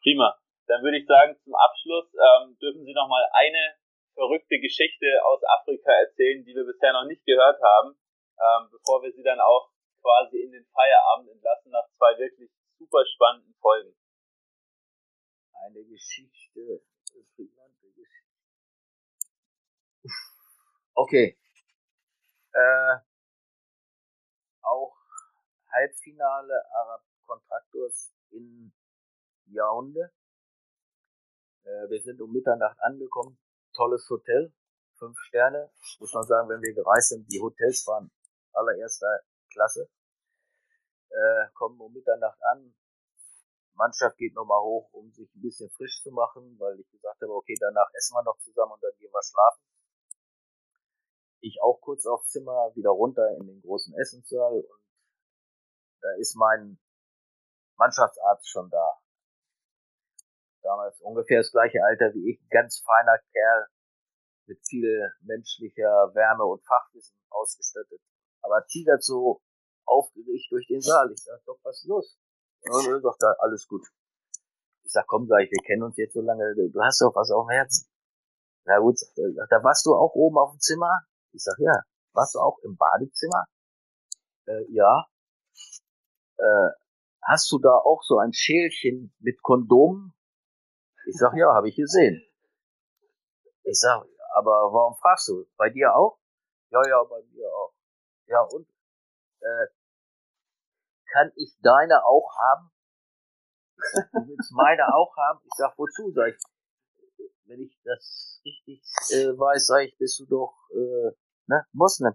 Prima. Dann würde ich sagen, zum Abschluss ähm, dürfen Sie noch mal eine verrückte Geschichte aus Afrika erzählen, die wir bisher noch nicht gehört haben, ähm, bevor wir Sie dann auch quasi in den Feierabend entlassen nach zwei wirklich super spannenden Folgen. Eine Geschichte, Okay. Äh, auch Halbfinale Arab Contractors in Yaounde. Äh, wir sind um Mitternacht angekommen. Tolles Hotel, fünf Sterne. Muss man sagen, wenn wir gereist sind, die Hotels waren allererster Klasse. Äh, kommen um Mitternacht an. Mannschaft geht nochmal hoch, um sich ein bisschen frisch zu machen, weil ich gesagt habe, okay, danach essen wir noch zusammen und dann gehen wir schlafen. Ich auch kurz aufs Zimmer, wieder runter in den großen Essenssaal und da ist mein Mannschaftsarzt schon da damals ungefähr das gleiche Alter wie ich, ganz feiner Kerl mit viel menschlicher Wärme und Fachwissen ausgestattet. Aber tigert so aufgeregt durch den Saal. Ich sag, doch, was ist los? Und er sagt, alles gut. Ich sag, komm, sag ich, wir kennen uns jetzt so lange, du hast doch was auf dem Herzen. Na gut, da warst du auch oben auf dem Zimmer? Ich sag, ja. Warst du auch im Badezimmer? Äh, ja. Äh, hast du da auch so ein Schälchen mit Kondomen? Ich sag, ja, habe ich gesehen. Ich sag, aber warum fragst du? Bei dir auch? Ja, ja, bei mir auch. Ja, und? Äh, kann ich deine auch haben? Du willst meine auch haben? Ich sag, wozu? Sag ich, wenn ich das richtig äh, weiß, sag ich, bist du doch äh, ne, Muslim.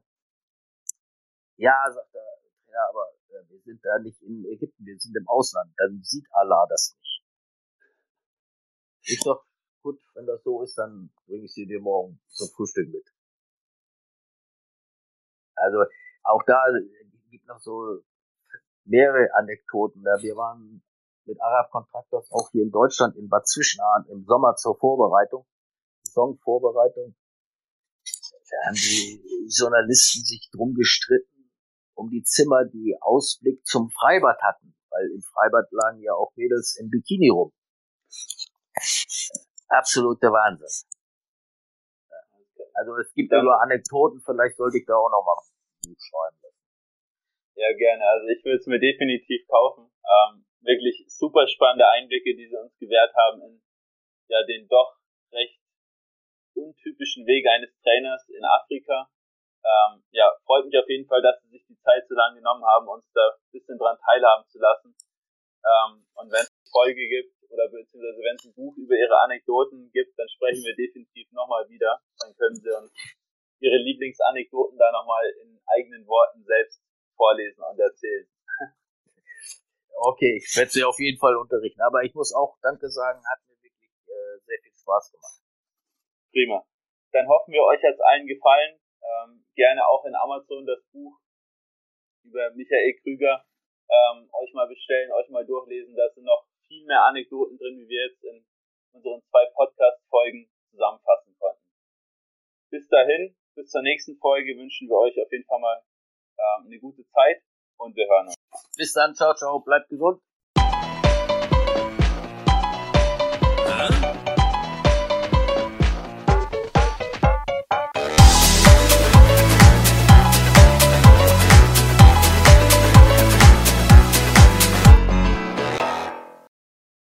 Ja, sagt er, ja, aber äh, wir sind da nicht in Ägypten, wir sind im Ausland, dann sieht Allah das nicht. Ist doch gut, wenn das so ist, dann bringe ich sie dir morgen zum Frühstück mit. Also auch da gibt noch so mehrere Anekdoten. Wir waren mit Arab Contractors auch hier in Deutschland in Bad Zwischenahn im Sommer zur Vorbereitung, Saisonvorbereitung. Da haben die Journalisten sich drum gestritten, um die Zimmer, die Ausblick zum Freibad hatten, weil im Freibad lagen ja auch Mädels im Bikini rum. [LAUGHS] Absoluter Wahnsinn. Also es gibt ja nur Anekdoten, vielleicht sollte ich da auch noch mal ein Buch schreiben lassen. Ja, gerne. Also ich würde es mir definitiv kaufen. Ähm, wirklich super spannende Einblicke, die sie uns gewährt haben in ja den doch recht untypischen Weg eines Trainers in Afrika. Ähm, ja, freut mich auf jeden Fall, dass sie sich die Zeit so lange genommen haben, uns da ein bisschen dran teilhaben zu lassen. Ähm, und wenn Folge gibt, oder beziehungsweise wenn es ein Buch über ihre Anekdoten gibt, dann sprechen wir definitiv nochmal wieder. Dann können sie uns ihre Lieblingsanekdoten da nochmal in eigenen Worten selbst vorlesen und erzählen. [LAUGHS] Okay, ich werde sie auf jeden Fall unterrichten. Aber ich muss auch Danke sagen, hat mir wirklich äh, sehr viel Spaß gemacht. Prima. Dann hoffen wir, euch hat es allen gefallen. Ähm, gerne auch in Amazon das Buch über Michael Krüger ähm, euch mal bestellen, euch mal durchlesen. Da sind noch viel mehr Anekdoten drin, wie wir jetzt in unseren zwei Podcast-Folgen zusammenfassen konnten. Bis dahin, bis zur nächsten Folge wünschen wir euch auf jeden Fall mal ähm, eine gute Zeit und wir hören uns. Bis dann, ciao, ciao, bleibt gesund.